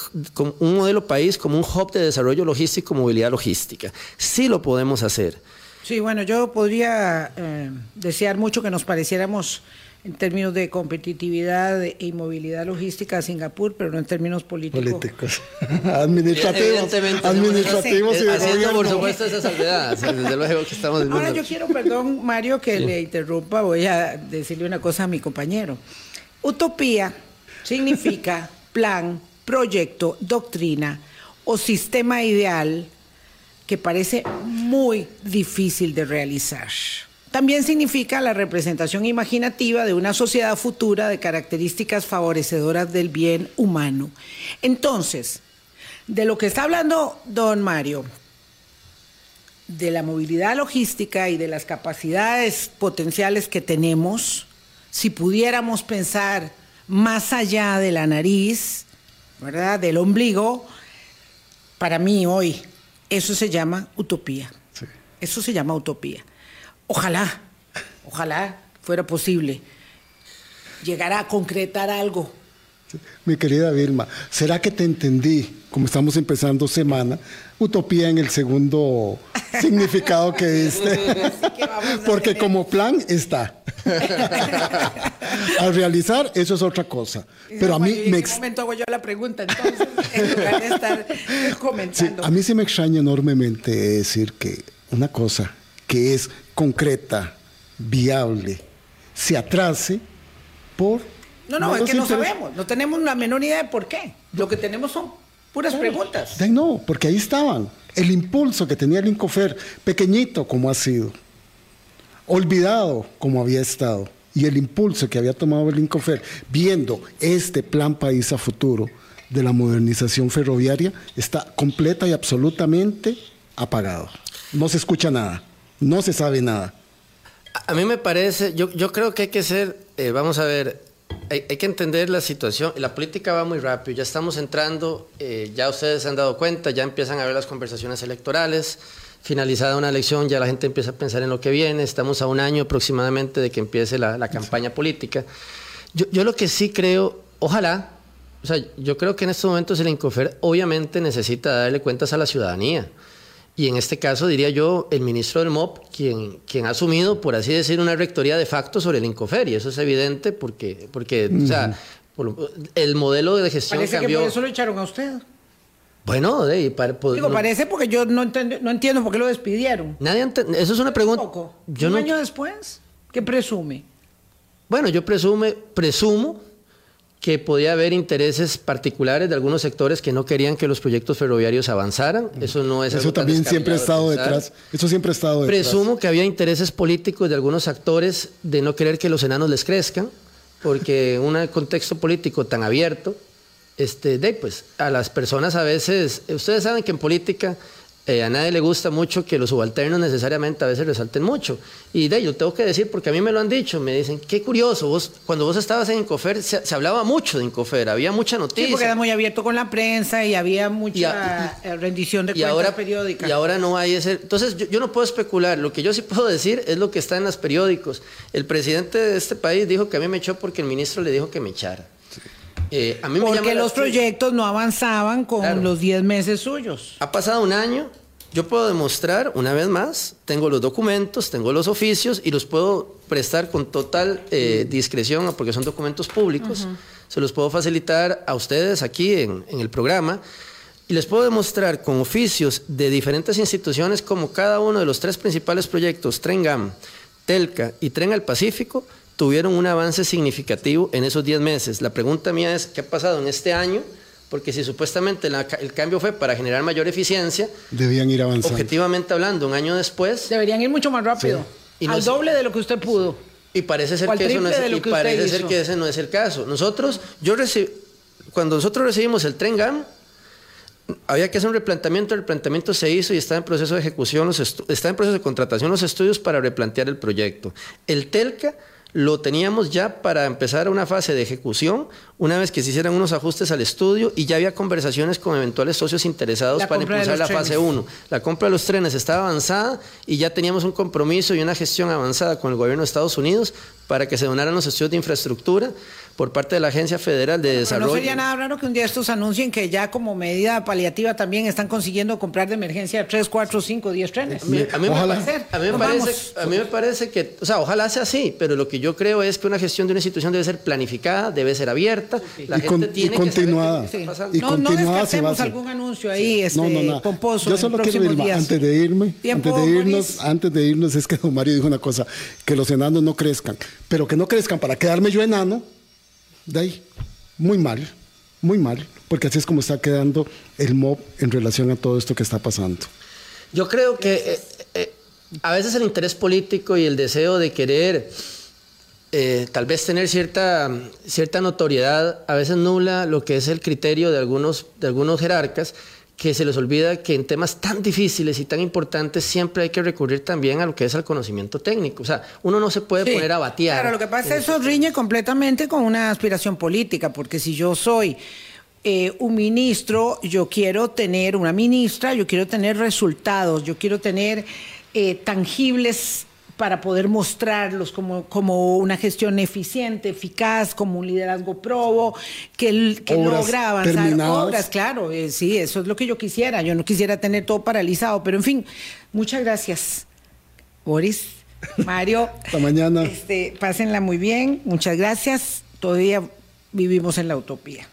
un modelo país como un hub de desarrollo logístico, movilidad logística. Sí lo podemos hacer. Sí, bueno, yo podría eh, desear mucho que nos pareciéramos en términos de competitividad y movilidad logística a Singapur, pero no en términos políticos. Políticos. administrativos. Administrativos y Haciendo, por supuesto, esa salvedad. Desde luego que estamos Ahora, yo quiero, perdón, Mario, que le interrumpa. Voy a decirle una cosa a mi compañero. Utopía significa plan, proyecto, doctrina o sistema ideal que parece muy difícil de realizar. También significa la representación imaginativa de una sociedad futura de características favorecedoras del bien humano. Entonces, de lo que está hablando don Mario, de la movilidad logística y de las capacidades potenciales que tenemos, si pudiéramos pensar más allá de la nariz, ¿verdad? Del ombligo, para mí hoy eso se llama utopía. Eso se llama utopía. Ojalá, ojalá fuera posible llegar a concretar algo. Mi querida Vilma, ¿será que te entendí, como estamos empezando semana, utopía en el segundo significado que diste? Porque como plan está. Al realizar, eso es otra cosa. Pero a mí me... ¿En qué momento hago yo la pregunta? Entonces, en lugar de estar comentando. a mí sí me extraña enormemente decir que una cosa que es concreta, viable, se atrase por no, no, es que no sabemos, no tenemos la menor idea de por qué. Lo que tenemos son puras preguntas. No, porque ahí estaban. El impulso que tenía el Incofer, pequeñito como ha sido, olvidado como había estado, y el impulso que había tomado el Incofer, viendo este plan país a futuro de la modernización ferroviaria, está completa y absolutamente apagado. No se escucha nada, no se sabe nada. A mí me parece, yo, yo creo que hay que ser, eh, vamos a ver, hay, que entender la situación. La política va muy rápido. Ya estamos entrando, eh, ya ustedes se han dado cuenta, ya empiezan a ver las conversaciones electorales. Finalizada una elección, ya la gente empieza a pensar en lo que viene. Estamos a un año aproximadamente de que empiece la, campaña política. Yo, yo, lo que sí creo, ojalá, o sea, yo creo que en estos momentos el Incofer obviamente necesita darle cuentas a la ciudadanía. Y en este caso diría yo el ministro del MOP, quien, quien ha asumido, por así decir, una rectoría de facto sobre el Incofer. Y eso es evidente porque, porque o sea, el modelo de gestión Parece cambió. que por eso lo echaron a usted. Bueno, de, pues, Digo, parece porque yo no, no entiendo por qué lo despidieron. Nadie eso es una pregunta. Yo ¿Un año después? ¿Qué presume? Bueno, yo presume, presumo que podía haber intereses particulares de algunos sectores que no querían que los proyectos ferroviarios avanzaran. Eso no es Eso también siempre ha estado detrás. Eso siempre ha estado detrás. Presumo que había intereses políticos de algunos actores de no querer que los enanos les crezcan, porque un contexto político tan abierto, este, de, pues, a las personas a veces, ustedes saben que en política eh, a nadie le gusta mucho que los subalternos necesariamente a veces resalten mucho. Y de ello tengo que decir, porque a mí me lo han dicho, me dicen, qué curioso, vos, cuando vos estabas en Incofer se, hablaba mucho de Incofer, había mucha noticia. Sí, porque era muy abierto con la prensa y había mucha eh, rendición de cuentas ahora, periódicas. Y ahora no hay ese... Entonces yo, yo, no puedo especular, lo que yo sí puedo decir es lo que está en los periódicos. El presidente de este país dijo que a mí me echó porque el ministro le dijo que me echara. Eh, a mí Porque los proyectos no avanzaban con los 10 meses suyos. Ha pasado un año, yo puedo demostrar, una vez más, tengo los documentos, tengo los oficios y los puedo prestar con total eh, discreción porque son documentos públicos. Se los puedo facilitar a ustedes aquí en, en el programa y les puedo demostrar con oficios de diferentes instituciones como cada uno de los tres principales proyectos, Tren GAM, Telca y Tren al Pacífico, tuvieron un avance significativo en esos 10 meses. La pregunta mía es, ¿qué ha pasado en este año? Porque si supuestamente el cambio fue para generar mayor eficiencia, debían ir avanzando. Objetivamente hablando, un año después... Deberían ir mucho más rápido. Y al doble de lo que usted pudo. Y parece ser, que, eso no es, y parece ser que ese no es el caso. Nosotros, yo cuando nosotros recibimos el tren GAM, había que hacer un replanteamiento, el replanteamiento se hizo y está en proceso de ejecución, está en proceso de contratación los estudios para replantear el proyecto. El TELCA lo teníamos ya para empezar una fase de ejecución, una vez que se hicieran unos ajustes al estudio y ya había conversaciones con eventuales socios interesados para impulsar la fase 1. La compra de los trenes estaba avanzada y ya teníamos un compromiso y una gestión avanzada con el gobierno de Estados Unidos para que se donaran los estudios de infraestructura por parte de la Agencia Federal de Desarrollo. no sería nada raro que un día estos anuncien que ya como medida paliativa también están consiguiendo comprar de emergencia 3, 4, 5, 10 trenes. A mí, me, parece, a mí me parece, a mí me parece que, o sea, ojalá sea así, pero lo que yo creo es que una gestión de una institución debe ser planificada, debe ser abierta, la y gente tiene continuada. que saber Y no, continuada no algún anuncio ahí este, no, no, no. pomposo Yo solo quiero decir, antes de irme, antes de irnos, antes de irnos es que don Mario dijo una cosa, que los enanos no crezcan, pero que no crezcan para quedarme yo enano de ahí, muy mal, muy mal, porque así es como está quedando el MOB en relación a todo esto que está pasando. Yo creo que eh, eh, a veces el interés político y el deseo de querer eh, tal vez tener cierta, cierta notoriedad a veces nula lo que es el criterio de algunos, de algunos jerarcas que se les olvida que en temas tan difíciles y tan importantes siempre hay que recurrir también a lo que es el conocimiento técnico. O sea, uno no se puede poner a batear. Claro, lo que pasa es que eso riñe completamente con una aspiración política, porque si yo soy eh, un ministro, yo quiero tener una ministra, yo quiero tener resultados, yo quiero tener eh, tangibles para poder mostrarlos como, como una gestión eficiente, eficaz, como un liderazgo probo, que, que logra avanzar obras, claro, eh, sí, eso es lo que yo quisiera, yo no quisiera tener todo paralizado, pero en fin, muchas gracias, Boris, Mario. Hasta mañana. Este, pásenla muy bien, muchas gracias, todavía vivimos en la utopía.